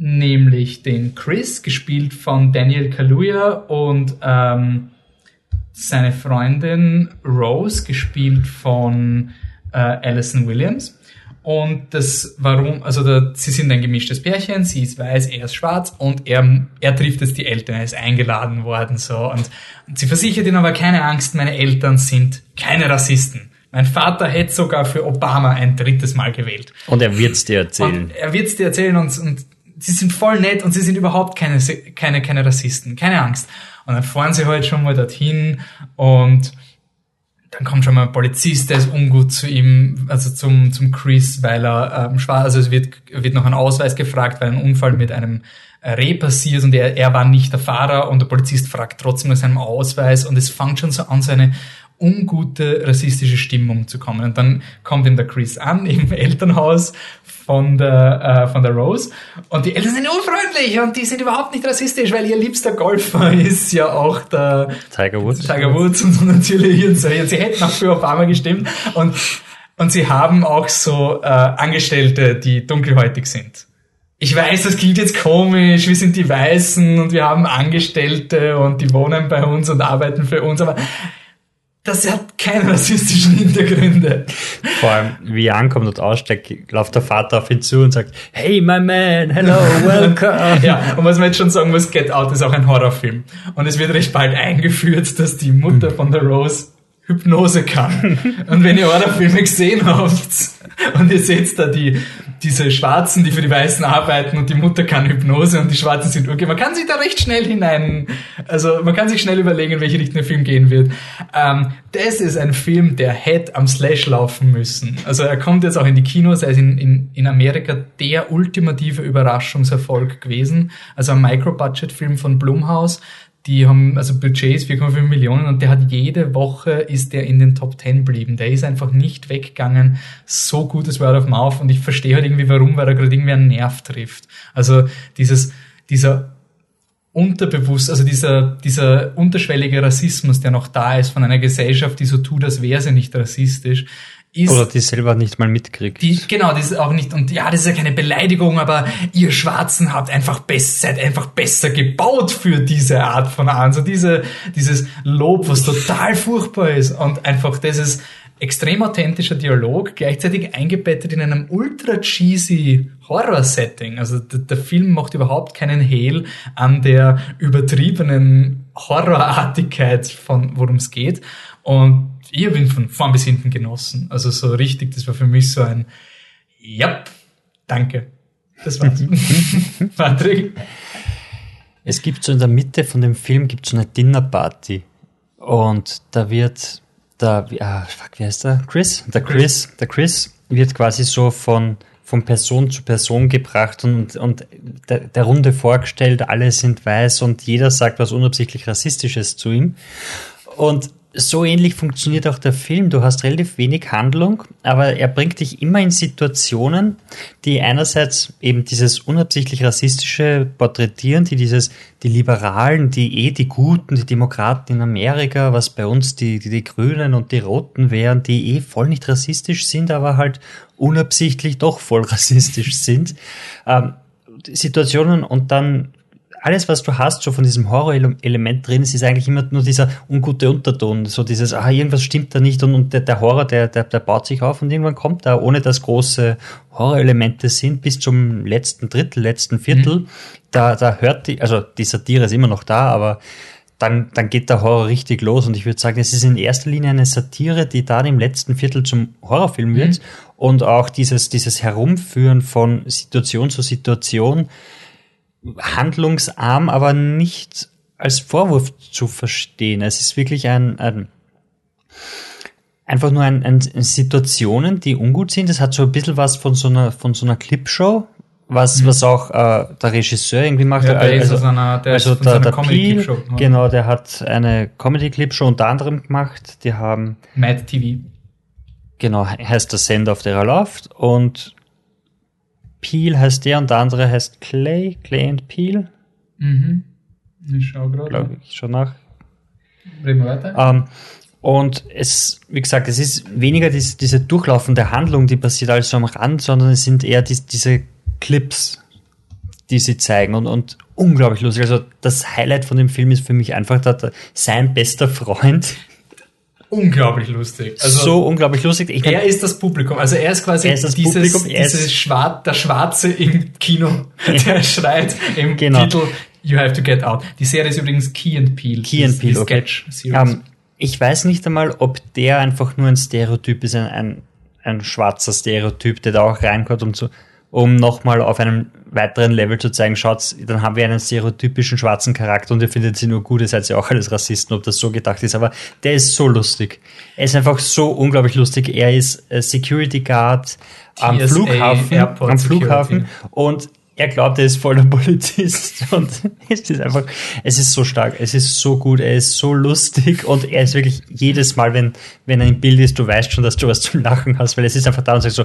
nämlich den Chris, gespielt von Daniel Kaluuya und ähm, seine Freundin Rose, gespielt von äh, Alison Williams. Und das, warum, also da, sie sind ein gemischtes Pärchen, sie ist weiß, er ist schwarz und er, er trifft jetzt die Eltern, er ist eingeladen worden, so. Und, und sie versichert ihn aber keine Angst, meine Eltern sind keine Rassisten. Mein Vater hätte sogar für Obama ein drittes Mal gewählt. Und er wird's dir erzählen. Und er wird's dir erzählen und, und sie sind voll nett und sie sind überhaupt keine, keine, keine Rassisten, keine Angst. Und dann fahren sie halt schon mal dorthin und dann kommt schon mal ein Polizist, der ist ungut zu ihm, also zum, zum Chris, weil er ähm, schwarz, also es wird, wird noch ein Ausweis gefragt, weil ein Unfall mit einem Reh passiert und er, er war nicht der Fahrer und der Polizist fragt trotzdem nach seinem Ausweis und es fängt schon so an, so eine ungute rassistische Stimmung zu kommen. Und dann kommt ihm der Chris an im Elternhaus von der, äh, von der Rose und die Eltern sind unfreundlich und die sind überhaupt nicht rassistisch, weil ihr liebster Golfer ist ja auch der Tiger Woods. Tiger Woods und so natürlich und so. Sie hätten auch für Obama gestimmt und, und sie haben auch so äh, Angestellte, die dunkelhäutig sind. Ich weiß, das klingt jetzt komisch, wir sind die Weißen und wir haben Angestellte und die wohnen bei uns und arbeiten für uns, aber das hat keine rassistischen Hintergründe. Vor allem, wie er ankommt und aussteigt, läuft der Vater auf ihn zu und sagt, Hey, my man, hello, welcome. Ja, und was man jetzt schon sagen muss, Get Out ist auch ein Horrorfilm. Und es wird recht bald eingeführt, dass die Mutter von der Rose Hypnose kann. Und wenn ihr Horrorfilme gesehen habt und ihr seht da die, diese Schwarzen, die für die Weißen arbeiten und die Mutter kann Hypnose und die Schwarzen sind okay, man kann sich da recht schnell hinein, also man kann sich schnell überlegen, in welche Richtung der Film gehen wird. Ähm, das ist ein Film, der hätte am Slash laufen müssen. Also er kommt jetzt auch in die Kinos, er ist in, in, in Amerika der ultimative Überraschungserfolg gewesen. Also ein Micro-Budget-Film von Blumhouse. Die haben also Budgets 4,5 Millionen und der hat jede Woche ist der in den Top 10 blieben. Der ist einfach nicht weggegangen. So gutes Word of Mouth und ich verstehe halt irgendwie warum, weil er gerade irgendwie einen Nerv trifft. Also dieses, dieser unterbewusst, also dieser, dieser unterschwellige Rassismus, der noch da ist von einer Gesellschaft, die so tut, als wäre sie nicht rassistisch, ist Oder die selber nicht mal mitkriegt. die, genau, das ist auch nicht, und ja, das ist ja keine Beleidigung, aber ihr Schwarzen habt einfach besser, seid einfach besser gebaut für diese Art von An. So diese, dieses Lob, was total furchtbar ist und einfach das ist extrem authentischer Dialog, gleichzeitig eingebettet in einem ultra cheesy Horror-Setting. Also der, der Film macht überhaupt keinen Hehl an der übertriebenen Horrorartigkeit von worum es geht. Und ich habe ihn von vorn bis hinten genossen. Also so richtig, das war für mich so ein Ja, danke. Das war's. Patrick. Es gibt so in der Mitte von dem Film gibt so eine Dinnerparty. Und da wird der, wie- ah, fuck, wie heißt der? Chris? Der Chris, der Chris wird quasi so von, von Person zu Person gebracht und, und der, der Runde vorgestellt, alle sind weiß und jeder sagt was unabsichtlich Rassistisches zu ihm. Und so ähnlich funktioniert auch der Film. Du hast relativ wenig Handlung, aber er bringt dich immer in Situationen, die einerseits eben dieses unabsichtlich rassistische porträtieren, die dieses, die Liberalen, die eh die Guten, die Demokraten in Amerika, was bei uns die, die, die Grünen und die Roten wären, die eh voll nicht rassistisch sind, aber halt unabsichtlich doch voll rassistisch sind. Ähm, Situationen und dann alles, was du hast, so von diesem Horror-Element drin ist, ist eigentlich immer nur dieser ungute Unterton, so dieses, ah, irgendwas stimmt da nicht und, und der, der Horror, der, der, der baut sich auf und irgendwann kommt da, ohne dass große Horror-Elemente sind, bis zum letzten Drittel, letzten Viertel, mhm. da, da hört die, also die Satire ist immer noch da, aber dann, dann geht der Horror richtig los und ich würde sagen, es ist in erster Linie eine Satire, die dann im letzten Viertel zum Horrorfilm wird mhm. und auch dieses, dieses Herumführen von Situation zu Situation, handlungsarm, aber nicht als Vorwurf zu verstehen. Es ist wirklich ein, ein einfach nur ein, ein, Situationen, die ungut sind. Es hat so ein bisschen was von so einer, von so einer Clipshow, was, mhm. was auch äh, der Regisseur irgendwie macht. Ja, der also, ist einer, der also ist der, der Peel, genau, der hat eine Comedy-Clipshow unter anderem gemacht. Die haben Mad TV. Genau, heißt der Sender, auf der er läuft. Und Peel heißt der und der andere heißt Clay, Clay and Peel. Mhm. Ich schaue gerade. Glaube ich, schon nach. Reden wir weiter. Ähm, und es, wie gesagt, es ist weniger diese, diese durchlaufende Handlung, die passiert also am Rand, sondern es sind eher die, diese Clips, die sie zeigen und, und unglaublich lustig. Also das Highlight von dem Film ist für mich einfach, dass sein bester Freund unglaublich lustig. Also so unglaublich lustig. Ich er ist das Publikum. Also er ist quasi er ist dieses, Publikum, dieses Schwar der Schwarze im Kino, der schreit im genau. Titel You have to get out. Die Serie ist übrigens Key and Peel. Key and Peel, okay. Um, ähm, ich weiß nicht einmal, ob der einfach nur ein Stereotyp ist, ein, ein, ein schwarzer Stereotyp, der da auch reinkommt, um zu, um nochmal auf einem weiteren Level zu zeigen, schaut, dann haben wir einen stereotypischen schwarzen Charakter und ihr findet sie nur gut, ihr seid ja auch alles Rassisten, ob das so gedacht ist, aber der ist so lustig. Er ist einfach so unglaublich lustig. Er ist Security Guard am TSA Flughafen, Airport am Flughafen und er glaubt, er ist voller Polizist und es ist einfach, es ist so stark, es ist so gut, er ist so lustig und er ist wirklich jedes Mal, wenn, wenn er im Bild ist, du weißt schon, dass du was zum Lachen hast, weil es ist einfach da und sagst so,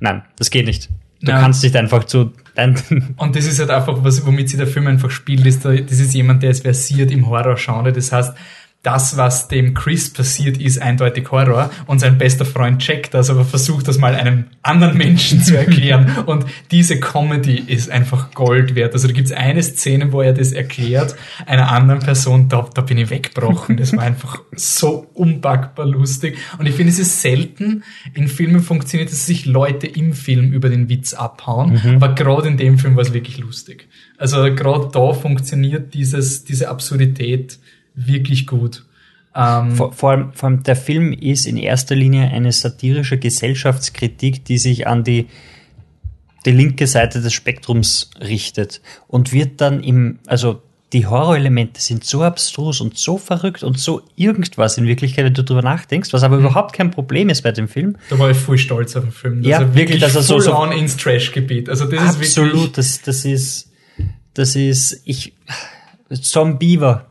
nein, das geht nicht. Du ja. kannst nicht einfach zu. Und das ist halt einfach was, womit sich der Film einfach spielt, ist, das ist jemand, der ist versiert im Horror-Genre. Das heißt, das, was dem Chris passiert, ist eindeutig Horror und sein bester Freund checkt das, aber versucht das mal einem anderen Menschen zu erklären. und diese Comedy ist einfach Gold wert. Also da gibt es eine Szene, wo er das erklärt, einer anderen Person, da, da bin ich weggebrochen. Das war einfach so unpackbar lustig. Und ich finde, es ist selten in Filmen funktioniert, dass sich Leute im Film über den Witz abhauen. Mhm. Aber gerade in dem Film war es wirklich lustig. Also gerade da funktioniert dieses, diese Absurdität wirklich gut. Ähm, vor, vor, allem, vor allem der Film ist in erster Linie eine satirische Gesellschaftskritik, die sich an die, die linke Seite des Spektrums richtet und wird dann im, also die Horrorelemente sind so abstrus und so verrückt und so irgendwas in Wirklichkeit, wenn du drüber nachdenkst, was aber mhm. überhaupt kein Problem ist bei dem Film. Da war ich voll stolz auf den Film. ja, wirklich, wirklich dass er so, so on ins Trash-Gebiet. Also das absolut, ist wirklich das, das ist, das ist, ich, Zombiever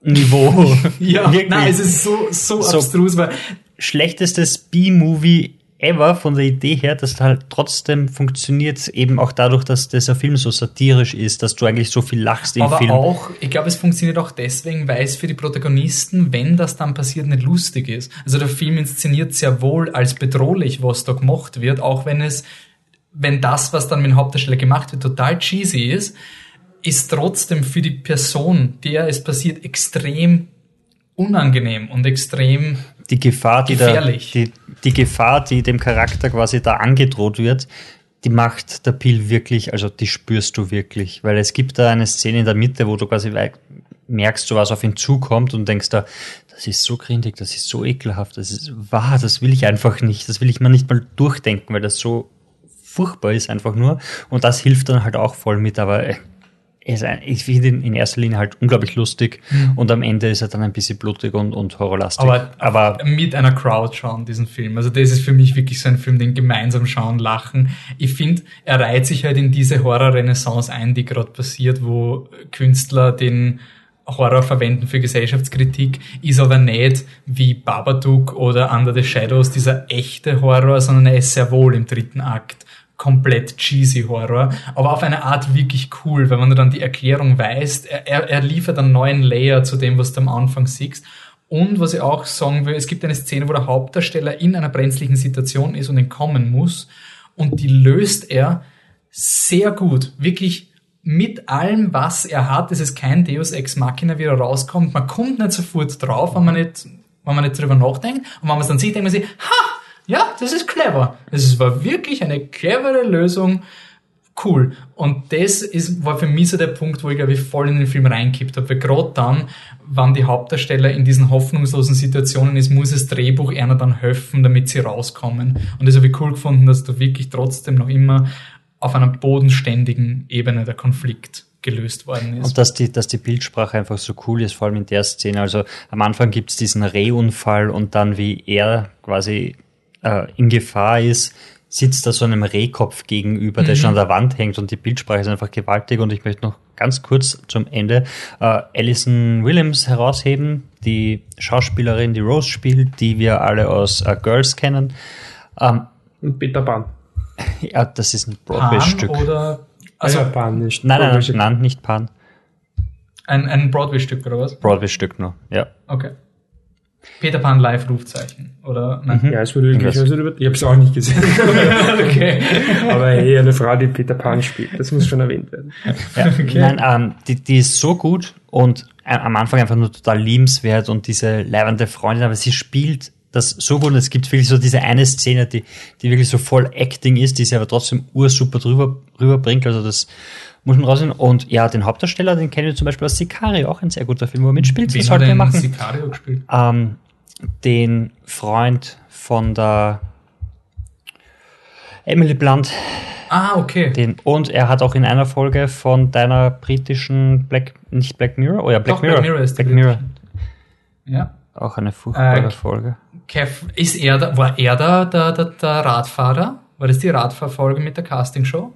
Niveau. ja, Wirklich. nein, es ist so, so, so abstrus, weil schlechtestes B-Movie ever von der Idee her, dass halt trotzdem funktioniert, eben auch dadurch, dass dieser Film so satirisch ist, dass du eigentlich so viel lachst im Aber Film. Aber auch, ich glaube, es funktioniert auch deswegen, weil es für die Protagonisten, wenn das dann passiert, nicht lustig ist. Also der Film inszeniert sehr wohl als bedrohlich, was da gemacht wird, auch wenn es, wenn das, was dann mit dem Hauptdarsteller gemacht wird, total cheesy ist ist trotzdem für die Person, der es passiert, extrem unangenehm und extrem die Gefahr, die, gefährlich. Da, die, die Gefahr, die dem Charakter quasi da angedroht wird, die macht der Pil wirklich, also die spürst du wirklich, weil es gibt da eine Szene in der Mitte, wo du quasi merkst, so was auf ihn zukommt und denkst da, das ist so grindig, das ist so ekelhaft, das ist wahr, das will ich einfach nicht, das will ich mir nicht mal durchdenken, weil das so furchtbar ist einfach nur und das hilft dann halt auch voll mit, aber äh, er ist ein, ich finde ihn in erster Linie halt unglaublich lustig Mhm. und am Ende ist er dann ein bisschen blutig und, und horrorlastig. Aber, aber mit einer Crowd schauen, diesen Film. Also das ist für mich wirklich so ein Film, den gemeinsam schauen, lachen. Ich finde, er reiht sich halt in diese Horror-Renaissance ein, die gerade passiert, wo Künstler den Horror verwenden für Gesellschaftskritik, ist aber nicht wie Babadook oder Under the Shadows dieser echte Horror, sondern er ist sehr wohl im dritten Akt komplett cheesy Horror, aber auf eine Art wirklich cool, weil man dann die Erklärung weiß, er, er, er liefert einen neuen Layer zu dem, was du am Anfang siehst. Und was ich auch sagen will, es gibt eine Szene, wo der Hauptdarsteller in einer brenzlichen Situation ist und entkommen muss und die löst er sehr gut, wirklich mit allem, was er hat. Es ist kein Deus Ex Machina, wie er rauskommt. Man kommt nicht sofort drauf, wenn man nicht, wenn man nicht drüber nachdenkt. Und wenn man es dann sieht, denkt man sich, ha, ja, das ist clever. Es war wirklich eine clevere Lösung. Cool. Und das ist, war für mich so der Punkt, wo ich, glaube ich, voll in den Film reinkippt habe. Weil gerade dann, wann die Hauptdarsteller in diesen hoffnungslosen Situationen ist, muss das Drehbuch einer dann helfen, damit sie rauskommen. Und das habe ich cool gefunden, dass da wirklich trotzdem noch immer auf einer bodenständigen Ebene der Konflikt gelöst worden ist. Und dass die, dass die Bildsprache einfach so cool ist, vor allem in der Szene. Also am Anfang gibt's diesen Rehunfall und dann wie er quasi äh, in Gefahr ist, sitzt da so einem Rehkopf gegenüber, der schon an der Wand hängt und die Bildsprache ist einfach gewaltig. Und ich möchte noch ganz kurz zum Ende äh, Alison Williams herausheben, die Schauspielerin, die Rose spielt, die wir alle aus äh, Girls kennen. Ähm, Und Peter Pan. ja, das ist ein Broadway-Stück. oder Also also Pan nicht. Nein, nein, nein, nein, nicht Pan. ein, ein Broadway-Stück oder was? Broadway-Stück nur, ja. Okay. Peter Pan Live-Rufzeichen, oder? Nein. Ja, es wurde wirklich, also, ich habe es auch nicht gesehen. okay. Aber hey, eine Frau, die Peter Pan spielt, das muss schon erwähnt werden. Ja, Nein, ähm, die, die ist so gut und äh, am Anfang einfach nur total liebenswert und diese leibende Freundin, aber sie spielt das so gut und es gibt wirklich so diese eine Szene, die, die wirklich so voll Acting ist, die sie aber trotzdem ursuper drüber, rüberbringt, also das muss man rausnehmen. Und ja, den Hauptdarsteller, den kennen wir zum Beispiel aus Sicario, auch ein sehr guter Film, wo er mitspielt, Wen das sollten wir machen. Sicario gespielt? Ähm, den Freund von der Emily Blunt, Ah, okay. den, und er hat auch in einer Folge von deiner britischen Black, nicht Black Mirror, oh ja, Black Doch, Mirror. Black Mirror ist Black Mirror. Ja. Auch eine furchtbare Äh, Folge. Kev, ist er da, war er da der, der, der Radfahrer? War das die Radfahrfolge mit der Castingshow?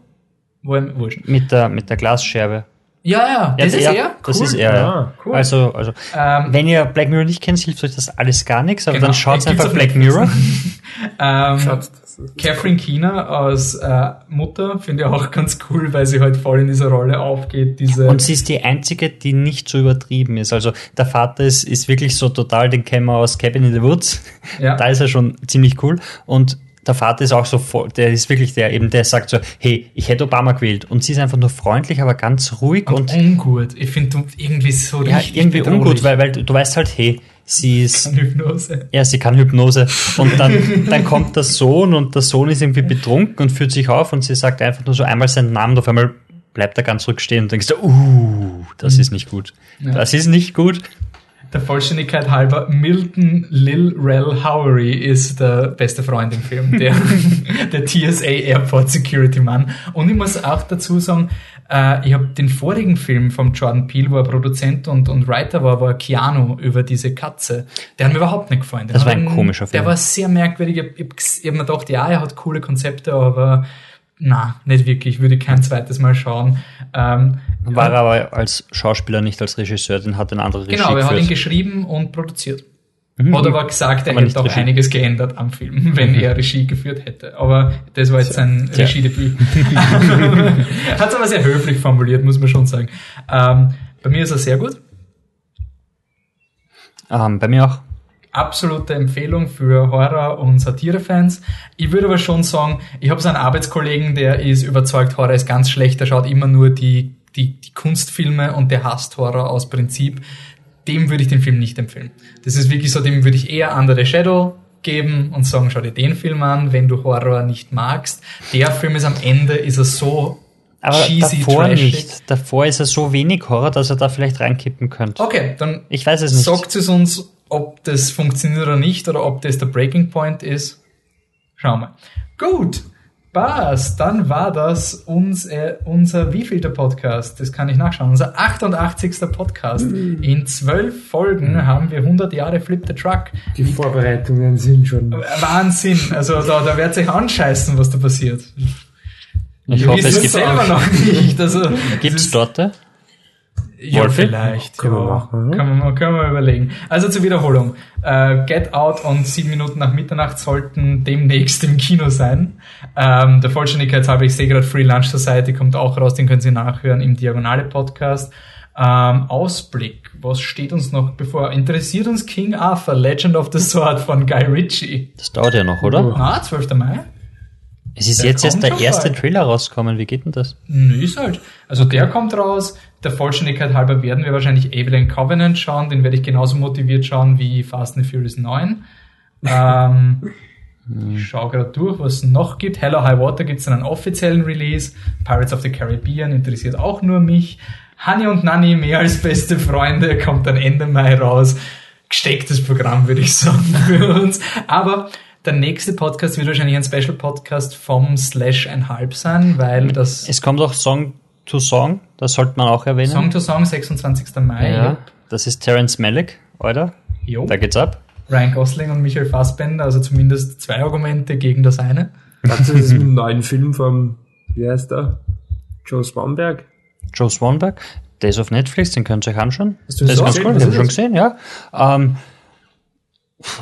Wo er, wurscht. Mit der, mit der Glasscherbe. Ja, ja, das ja, ist ja, er. Cool. Das ist er, ja. Ah, cool. Also, also Ähm, wenn ihr Black Mirror nicht kennt, hilft euch das alles gar nichts, aber Genau. dann schaut einfach Black. Mirror. ähm, das ist- Catherine Keener als äh, Mutter finde ich auch ganz cool, weil sie halt voll in dieser Rolle aufgeht. Diese Und sie ist die einzige, die nicht so übertrieben ist. Also der Vater ist, ist wirklich so total, den kennen wir aus Cabin in the Woods. Ja. Da ist er schon ziemlich cool. Und der Vater ist auch so voll, der ist wirklich der, eben der sagt so, hey, ich hätte Obama gewählt. Und sie ist einfach nur freundlich, aber ganz ruhig und, und, ungut. Ich finde irgendwie so ja, richtig irgendwie bedrohlich. ungut, weil, weil du, weißt halt, hey, sie ist, An Hypnose. ja, sie kann Hypnose. Und dann, dann kommt der Sohn und der Sohn ist irgendwie betrunken und führt sich auf und sie sagt einfach nur so einmal seinen Namen, und auf einmal bleibt er ganz ruhig stehen und denkst du, uh, das ist nicht gut. Ja. Das ist nicht gut. Der Vollständigkeit halber, Milton Lil Rel Howery ist der beste Freund im Film, der, der TSA Airport Security Mann. Und ich muss auch dazu sagen, äh, ich habe den vorigen Film vom Jordan Peele, wo er Produzent und, und Writer war, war Keanu über diese Katze. Der hat mir überhaupt nicht gefallen. Den Das war ein komischer Film. Der war sehr merkwürdig. Ich, ich, ich habe mir gedacht, ja, er hat coole Konzepte, aber na, nicht wirklich. Würde kein zweites Mal schauen. Ähm, War er aber als Schauspieler, nicht als Regisseur, den hat ein anderer Regie Genau, er hat ihn geschrieben und produziert. Mhm. Hat aber gesagt, er Aber hätte auch Regie. einiges geändert am Film, wenn er Regie geführt hätte. Aber das war jetzt sein Tja. Regiedebüt. Hat es aber sehr höflich formuliert, muss man schon sagen. Ähm, bei mir ist er sehr gut. Ähm, bei mir auch. Absolute Empfehlung für Horror- und Satire-Fans. Ich würde aber schon sagen, ich habe so einen Arbeitskollegen, der ist überzeugt, Horror ist ganz schlecht, der schaut immer nur die, die, die Kunstfilme und der hasst Horror aus Prinzip. Dem würde ich den Film nicht empfehlen. Das ist wirklich so, dem würde ich eher Under the Shadow geben und sagen, schau dir den Film an, wenn du Horror nicht magst. Der Film ist am Ende, ist er so Aber cheesy, davor trashig. nicht. Davor ist er so wenig Horror, dass er da vielleicht reinkippen könnte. Okay, dann Ich weiß es nicht. Sagt es uns, ob das funktioniert oder nicht, oder ob das der Breaking Point ist. Schauen wir. Gut, Passt, dann war das uns, äh, unser wievielter Podcast? Das kann ich nachschauen. Unser 88. Podcast. In zwölf Folgen haben wir 100 Jahre Flip the Truck. Die Vorbereitungen sind schon. Wahnsinn. Also da, da wird sich anscheißen, was da passiert. Ich Wir hoffe, es es gibt, selber noch nicht. Also, gibt's Torte. Ja, Wolfi? vielleicht. Können wir ja. machen, oder? Können wir, mal- können wir überlegen. Also zur Wiederholung. Äh, Get Out und sieben Minuten nach Mitternacht sollten demnächst im Kino sein. Ähm, der Vollständigkeit halber, ich sehe gerade Free Lunch Society kommt auch raus, den können Sie nachhören im Diagonale Podcast. Ähm, Ausblick, was steht uns noch bevor? Interessiert uns King Arthur, Legend of the Sword von Guy Ritchie? Das dauert ja noch, oder? Ah, 12. Mai? Es ist Der jetzt erst der erste bald. Trailer rausgekommen. Wie geht denn das? Nö, ist halt. Also der kommt raus. Der Vollständigkeit halber werden wir wahrscheinlich Alien Covenant schauen. Den werde ich genauso motiviert schauen wie Fast and Furious 9. Ähm, ich schaue gerade durch, was es noch gibt. Hello High Water gibt es einen offiziellen Release. Pirates of the Caribbean interessiert auch nur mich. Honey und Nanny mehr als beste Freunde kommt dann Ende Mai raus. Gestecktes Programm, würde ich sagen, für uns. Aber der nächste Podcast wird wahrscheinlich ein Special Podcast vom Slash einhalb sein, weil das Es kommt auch Song to Song. Das sollte man auch erwähnen. Song to Song, 26. Mai. ja, das ist Terence Malick, oder? Jo. Da geht's ab. Ryan Gosling und Michael Fassbender, also zumindest zwei Argumente gegen das eine. Das ist ein neuen Film vom, wie heißt der? Joe Swanberg. Joe Swanberg. Der ist auf Netflix, den könnt ihr euch anschauen. Hast du das das ist ganz gesehen? cool, den habe ich schon gesehen, ja. Ähm,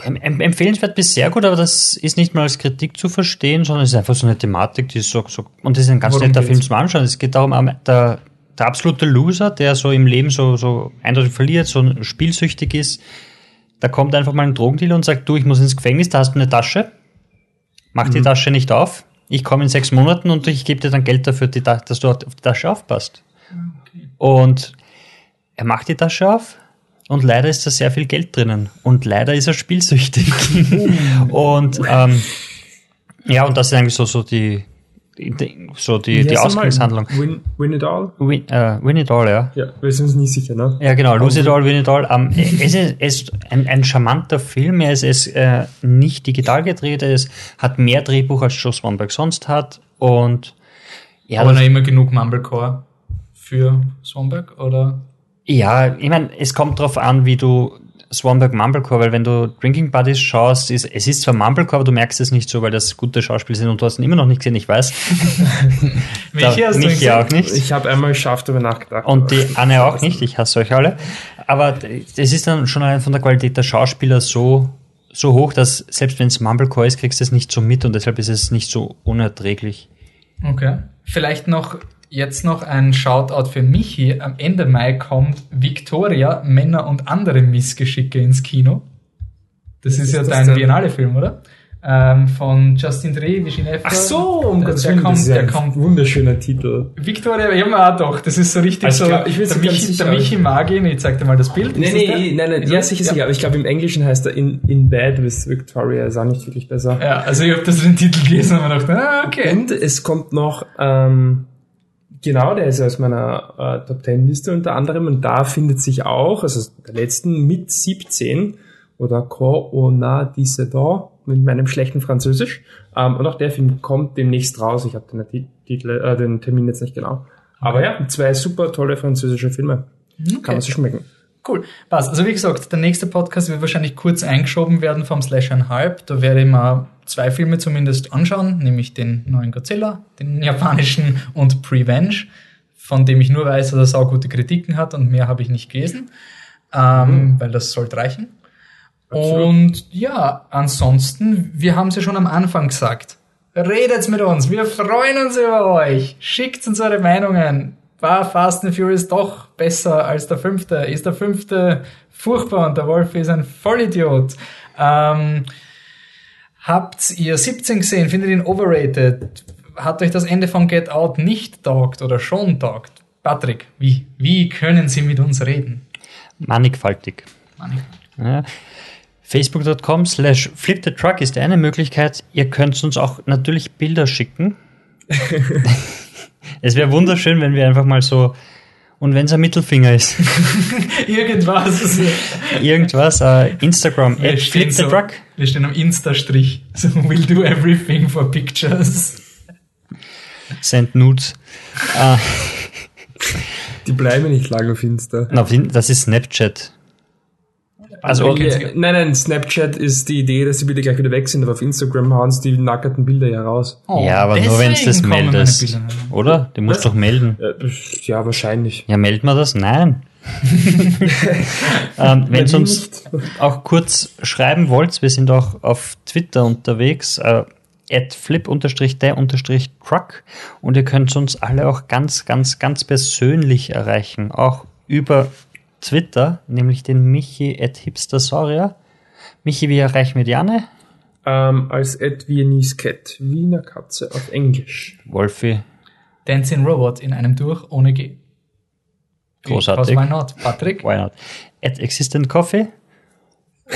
empfehlenswert bis sehr gut, aber das ist nicht mal als Kritik zu verstehen, sondern es ist einfach so eine Thematik, die ist so, so und das ist ein ganz Worum netter geht's? Film zum Anschauen. Es geht darum, der, der absolute Loser, der so im Leben so, so eindeutig verliert, so spielsüchtig ist, da kommt einfach mal ein Drogendealer und sagt, du, ich muss ins Gefängnis, da hast du eine Tasche, mach Mhm. die Tasche nicht auf, ich komme in sechs Monaten und ich gebe dir dann Geld dafür, dass du auf die Tasche aufpasst. Und er macht die Tasche auf und leider ist da sehr viel Geld drinnen. Und leider ist er spielsüchtig. und ähm, ja, und das ist eigentlich so, so die, die so die, die? Ausgangshandlung. Win, Win It All? Win, äh, win it all, ja. Ja, wir sind uns nicht sicher, ne? Ja, genau, Lose It All, Win It All. Ähm, es ist, es ist ein, ein charmanter Film, er ist, ist äh, nicht digital gedreht, er ist, hat mehr Drehbuch als Joe Swanberg sonst hat und ja, Aber noch immer genug Mumblecore für Swanberg, oder? Ja, ich meine, es kommt drauf an, wie du Swanberg Mumblecore, weil wenn du Drinking Buddies schaust, ist, es ist zwar Mumblecore, aber du merkst es nicht so, weil das gute Schauspieler sind und du hast ihn immer noch nicht gesehen, ich weiß. Michi, hast du ihn Michi gesehen? auch nicht. Ich habe einmal scharf darüber nachgedacht. Und die Anne auch nicht, ich hasse euch alle. Aber es ist dann schon allein von der Qualität der Schauspieler so, so hoch, dass selbst wenn es Mumblecore ist, kriegst du es nicht so mit und deshalb ist es nicht so unerträglich. Okay. Vielleicht noch jetzt noch ein Shoutout für Michi. Am Ende Mai kommt Victoria, Männer und andere Missgeschicke ins Kino. Das ist ist ja das dein denn? Biennale-Film, oder? Ähm, von Justin Dreh, Virginie Efron. Ach so, um der, Gottes der Willen, kommt, das ist der kommt. wunderschöner Titel. Victoria, ja, auch doch, das ist so richtig Also so. ich glaub, ich bin der, Michi, sicher, der aber Michi ich- mag ihn, ich zeig dir mal das Bild. Nee, Ist nee, das der? nein, nein, ja, sicher, sicher. Aber ich glaube, im Englischen heißt er in, in Bed with Victoria, ist auch nicht wirklich besser. Ja, also ich habe das den Titel gelesen und mir gedacht, ah, okay. Und es kommt noch, ähm, genau, der ist aus meiner äh, Top 10 Liste unter anderem und da findet sich auch, also der letzten mit 17 oder Cor on a disse da mit meinem schlechten Französisch. Ähm, und auch der Film kommt demnächst raus. Ich habe den, Ti- Titel, äh, den Termin jetzt nicht genau. Aber ja, zwei super tolle französische Filme. Kann man sich schmecken. Cool. Passt. Also wie gesagt, der nächste Podcast wird wahrscheinlich kurz eingeschoben werden vom Slash Halb. Da werde ich mal zwei Filme zumindest anschauen, nämlich den neuen Godzilla, den japanischen und Prevenge, von dem ich nur weiß, dass er saugute Kritiken hat und mehr habe ich nicht gelesen, ähm, weil das sollte reichen. Absolut. Und ja, ansonsten, wir haben es ja schon am Anfang gesagt. Redet mit uns, wir freuen uns über euch. Schickt uns eure Meinungen. War Fast and Furious doch besser als der fünfte? Ist der fünfte furchtbar und der Wolf ist ein Vollidiot? Ähm, habt ihr 17 gesehen? Findet ihr ihn overrated? Hat euch das Ende von Get Out nicht taugt oder schon taugt? Patrick, wie, wie können Sie mit uns reden? Mannigfaltig. Mann, Ja. Facebook.com slash flip the truck ist eine Möglichkeit. Ihr könnt uns auch natürlich Bilder schicken. es wäre wunderschön, wenn wir einfach mal so, und wenn es ein Mittelfinger ist, Irgendwas. irgendwas, äh, Instagram, Wir stehen, so, truck. wir stehen am Insta-Strich. So, we'll do everything for pictures. Send Nudes. Äh, Die bleiben nicht lange finster. na, das ist Snapchat. Also, Ja, nein, nein, Snapchat ist die Idee, dass die Bilder gleich wieder weg sind, aber auf Instagram hauen sie die nackerten Bilder ja raus. Oh, ja, aber nur wenn du das meldest. Oder? Du musst Was? doch melden. Äh, Ja, wahrscheinlich. Ja, melden wir das? Nein. ähm, wenn ihr uns auch kurz schreiben wollt, wir sind auch auf Twitter unterwegs, äh, at flip-der-truck und ihr könnt uns alle auch ganz, ganz, ganz persönlich erreichen, auch über Twitter, nämlich den Michi at hipstersaurier. Michi, wie erreichen wir die Anne? Ähm, als Ed Viennese Cat. Wiener Katze auf Englisch. Wolfi, Dancing Robot in einem durch ohne G. Großartig. Because why not? Patrick? why not? At existent coffee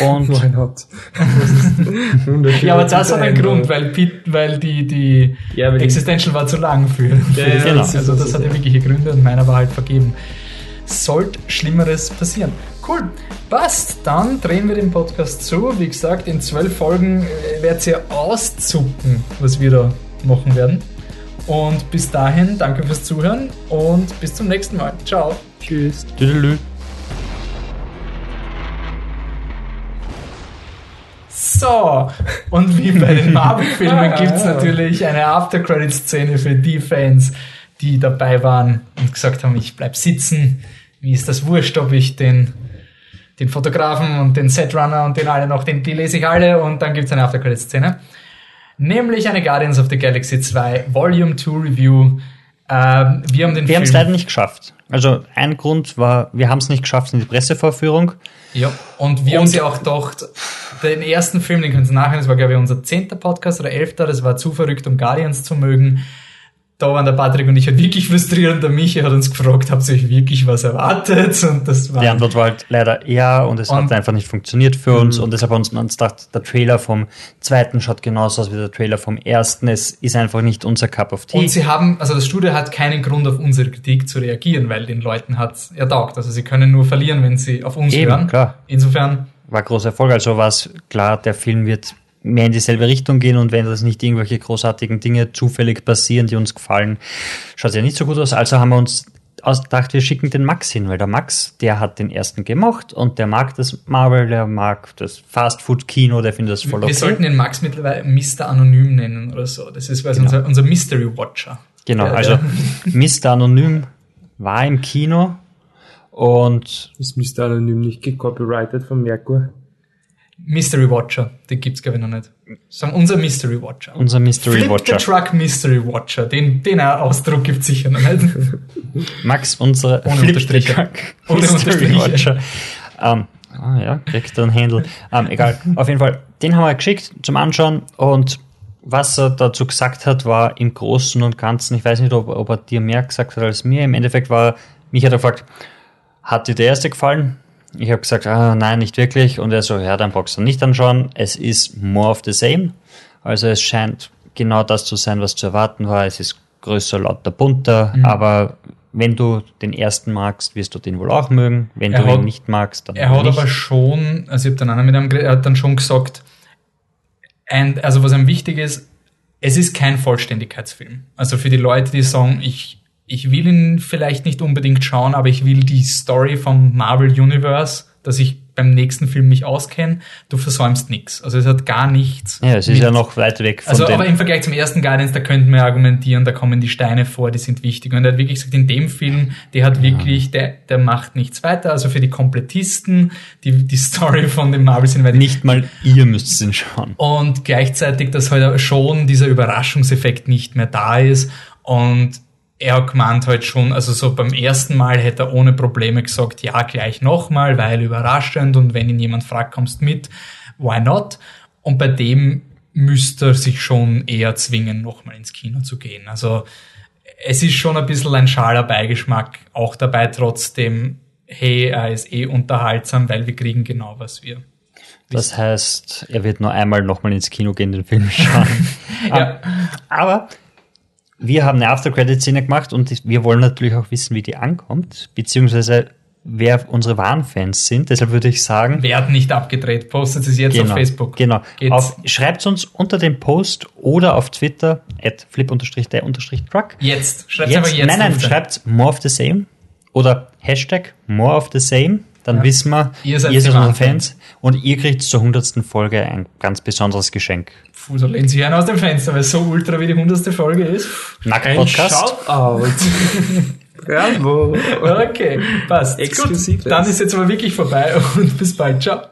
und Why not? Das ist wunderschön. Ja, aber das hat einen Grund, weil, Pete, weil die, die Ja, Existential war zu lang für. Ja, ja, genau. Also das hatte wirkliche Gründe und meiner war halt vergeben. Sollte Schlimmeres passieren. Cool, passt. Dann drehen wir den Podcast zu. Wie gesagt, in zwölf Folgen äh, werdet ihr auszucken, was wir da machen werden. Und bis dahin, danke fürs Zuhören und bis zum nächsten Mal. Ciao. Tschüss. Tüdelü. So, und wie bei den Marvel-Filmen Ah. gibt es natürlich eine After-Credit-Szene für die Fans, die dabei waren und gesagt haben, ich bleib sitzen. Wie ist das wurscht, ob ich den, den Fotografen und den Setrunner und den alle noch, den, die lese ich alle und dann gibt es eine After-Credit-Szene. Nämlich eine Guardians of the Galaxy 2 Volume 2 Review. Ähm, wir haben den Wir haben es leider nicht geschafft. Also ein Grund war, wir haben es nicht geschafft in die Pressevorführung. Ja, und wir Und- haben sie auch gedacht, den ersten Film, den können Sie nachher, das war glaube ich unser zehnter Podcast oder elfter, das war zu verrückt, um Guardians zu mögen. Da waren der Patrick und ich halt wirklich frustriert und der Michi hat uns gefragt, habt ihr euch wirklich was erwartet? Und das war Die Antwort war halt leider ja und es Und- hat einfach nicht funktioniert für uns und deshalb haben wir uns gedacht, der Trailer vom zweiten schaut genauso aus wie der Trailer vom ersten. Es ist einfach nicht unser Cup of Tea. und sie haben, also das Studio hat keinen Grund auf unsere Kritik zu reagieren, weil den Leuten hat er taugt. Also sie können nur verlieren, wenn sie auf uns Eben, hören. klar. Insofern, war großer Erfolg. Also war es klar, der Film wird mehr in dieselbe Richtung gehen und wenn das nicht irgendwelche großartigen Dinge zufällig passieren, die uns gefallen, schaut es ja nicht so gut aus. Also haben wir uns ausgedacht, wir schicken den Max hin, weil der Max, der hat den ersten gemocht und der mag das Marvel, der mag das Fast-Food-Kino, der findet das voll okay. wir sollten den Max mittlerweile Mr. Anonym nennen oder so. Das ist quasi unser, unser Mystery Watcher. Genau, Der- also Mr. Anonym war im Kino und Ist Mr. Anonym nicht gecopyrighted von Merkur? Mystery Watcher, den gibt's glaube ich noch nicht. Sagen unser Mystery Watcher. unser Mystery Flip Watcher. the Truck Mystery Watcher, den, den Ausdruck gibt's sicher noch nicht. Max, unsere Ohne Flip the Unterstriche. Truck Ohne Mystery Unterstriche. Watcher. Ähm, ah ja, kriegt er einen Händel. Ähm, egal. Auf jeden Fall, den haben wir geschickt zum Anschauen und was er dazu gesagt hat, war im Großen und Ganzen, ich weiß nicht, ob, ob er dir mehr gesagt hat als mir, im Endeffekt war, mich hat er gefragt, hat dir der erste gefallen? Ich habe gesagt, ah, nein, nicht wirklich. Und er so, ja, dann brauchst du nicht anschauen. Es ist more of the same. Also es scheint genau das zu sein, was zu erwarten war. Es ist größer, lauter, bunter. Mhm. Aber wenn du den ersten magst, wirst du den wohl auch mögen. Wenn Er du hat- ihn nicht magst, dann Er hat nicht. aber schon, also ich habe dann einer mit einem geredet, er hat dann schon gesagt, ein, also was ihm wichtig ist, es ist kein Vollständigkeitsfilm. Also für die Leute, die sagen, ich, ich will ihn vielleicht nicht unbedingt schauen, aber ich will die Story vom Marvel Universe, dass ich beim nächsten Film mich auskenne, du versäumst nichts. Also es hat gar nichts. ja, es ist ja noch weit weg von Also, aber im Vergleich zum ersten Guardians, da könnten wir argumentieren, da kommen die Steine vor, die sind wichtig. Und er hat wirklich gesagt, in dem Film, der hat wirklich, der, der macht nichts weiter. Also für die Komplettisten, die, die Story von dem Marvel Cinematic nicht mal ihr müsst ihn schauen. und gleichzeitig, dass halt schon dieser Überraschungseffekt nicht mehr da ist und er hat gemeint halt schon, also so beim ersten Mal hätte er ohne Probleme gesagt, ja, gleich nochmal, weil überraschend und wenn ihn jemand fragt, kommst mit, why not? Und bei dem müsste er sich schon eher zwingen, nochmal ins Kino zu gehen. Also es ist schon ein bisschen ein schaler Beigeschmack auch dabei, trotzdem, hey, er ist eh unterhaltsam, weil wir kriegen genau, was wir Das heißt, er wird nur einmal nochmal ins Kino gehen, den Film schauen. Ja. Aber wir haben eine After-Credit-Szene gemacht und wir wollen natürlich auch wissen, wie die ankommt, beziehungsweise wer unsere wahren Fans sind. Deshalb würde ich sagen, Werd nicht abgedreht. Postet es jetzt genau, auf Facebook. genau. Schreibt uns unter dem Post oder auf Twitter at flip-der-truck. Jetzt. Schreibt Jetzt, aber jetzt. nein, nein, schreibt more of the same oder Hashtag more of the same. Dann wissen wir, Ihr seid ihr seid unsere. Fans und ihr kriegt zur hundertsten Folge ein ganz besonderes Geschenk. So lehnt sich einer aus dem Fenster, weil so ultra wie die hundertste Folge ist. Nackt-Podcast. Shoutout. Bravo. Okay, passt. Exklusiv. Gut, dann ist jetzt aber wirklich vorbei und bis bald. Ciao.